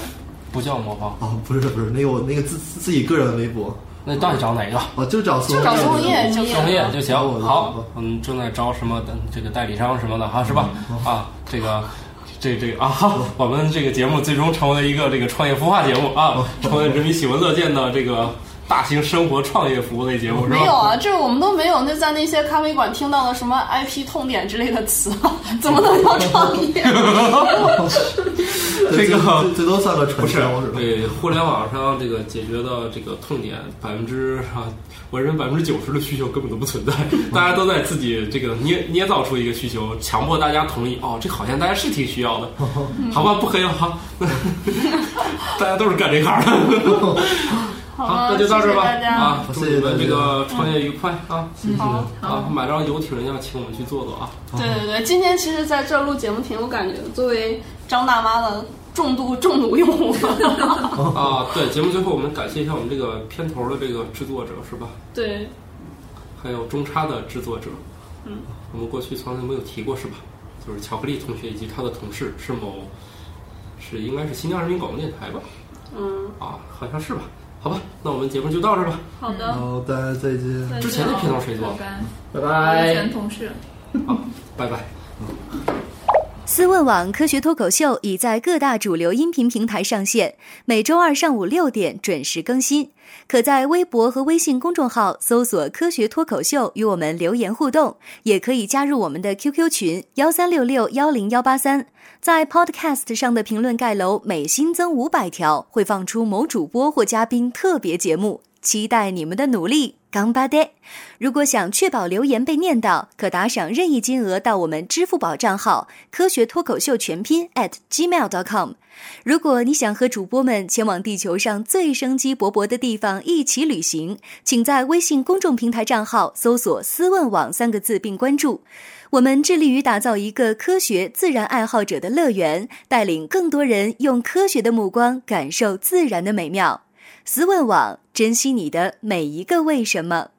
Speaker 3: 不叫魔方，
Speaker 6: 哦，不是不是，那个我那个自自己个人的微博，
Speaker 3: 那到底找哪个？
Speaker 6: 哦，就找
Speaker 4: 就找孙红叶，
Speaker 3: 孙红叶就行。好，
Speaker 6: 我
Speaker 3: 们正在招什么的这个代理商什么的哈，是吧？啊，这个。这这个啊，我们这个节目最终成为了一个这个创业孵化节目啊，成为人民喜闻乐见的这个。大型生活创业服务类节目是吧？
Speaker 4: 没有啊，这我们都没有。那在那些咖啡馆听到的什么 IP 痛点之类的词，怎么能叫创业？
Speaker 3: 这个
Speaker 6: 最多算个传销
Speaker 3: 是吧？对，互联网上这个解决的这个痛点，百分之啊，我认为百分之九十的需求根本都不存在，大家都在自己这个捏捏造出一个需求，强迫大家同意。哦，这好像大家是挺需要的，好吧，不黑了哈。大家都是干这行的。好，那就到这吧。啊，祝你们这个创业愉快啊！
Speaker 4: 好，
Speaker 3: 啊，买张游艇，人家请我们去坐坐啊。
Speaker 4: 对对对，今天其实在这录节目挺有感觉的，作为张大妈的重度重度用户。
Speaker 3: 啊，对，节目最后我们感谢一下我们这个片头的这个制作者，是吧？
Speaker 4: 对。
Speaker 3: 还有中差的制作者。
Speaker 4: 嗯。
Speaker 3: 我们过去从来没有提过，是吧？就是巧克力同学以及他的同事是某，是应该是新疆人民广播电台吧？
Speaker 4: 嗯。
Speaker 3: 啊，好像是吧。好吧，那我们节目就到这吧。
Speaker 4: 好的，
Speaker 6: 好，大家再见。
Speaker 3: 之前的频道谁做？
Speaker 5: 拜拜。
Speaker 2: 前同事。
Speaker 3: 好，拜拜。
Speaker 7: 思问网科学脱口秀已在各大主流音频平台上线，每周二上午六点准时更新。可在微博和微信公众号搜索“科学脱口秀”与我们留言互动，也可以加入我们的 QQ 群幺三六六幺零幺八三。在 Podcast 上的评论盖楼每新增五百条，会放出某主播或嘉宾特别节目，期待你们的努力。刚巴爹，如果想确保留言被念到，可打赏任意金额到我们支付宝账号“科学脱口秀全拼 ”at gmail.com。如果你想和主播们前往地球上最生机勃勃的地方一起旅行，请在微信公众平台账号搜索“思问网”三个字并关注。我们致力于打造一个科学自然爱好者的乐园，带领更多人用科学的目光感受自然的美妙。思问网，珍惜你的每一个为什么。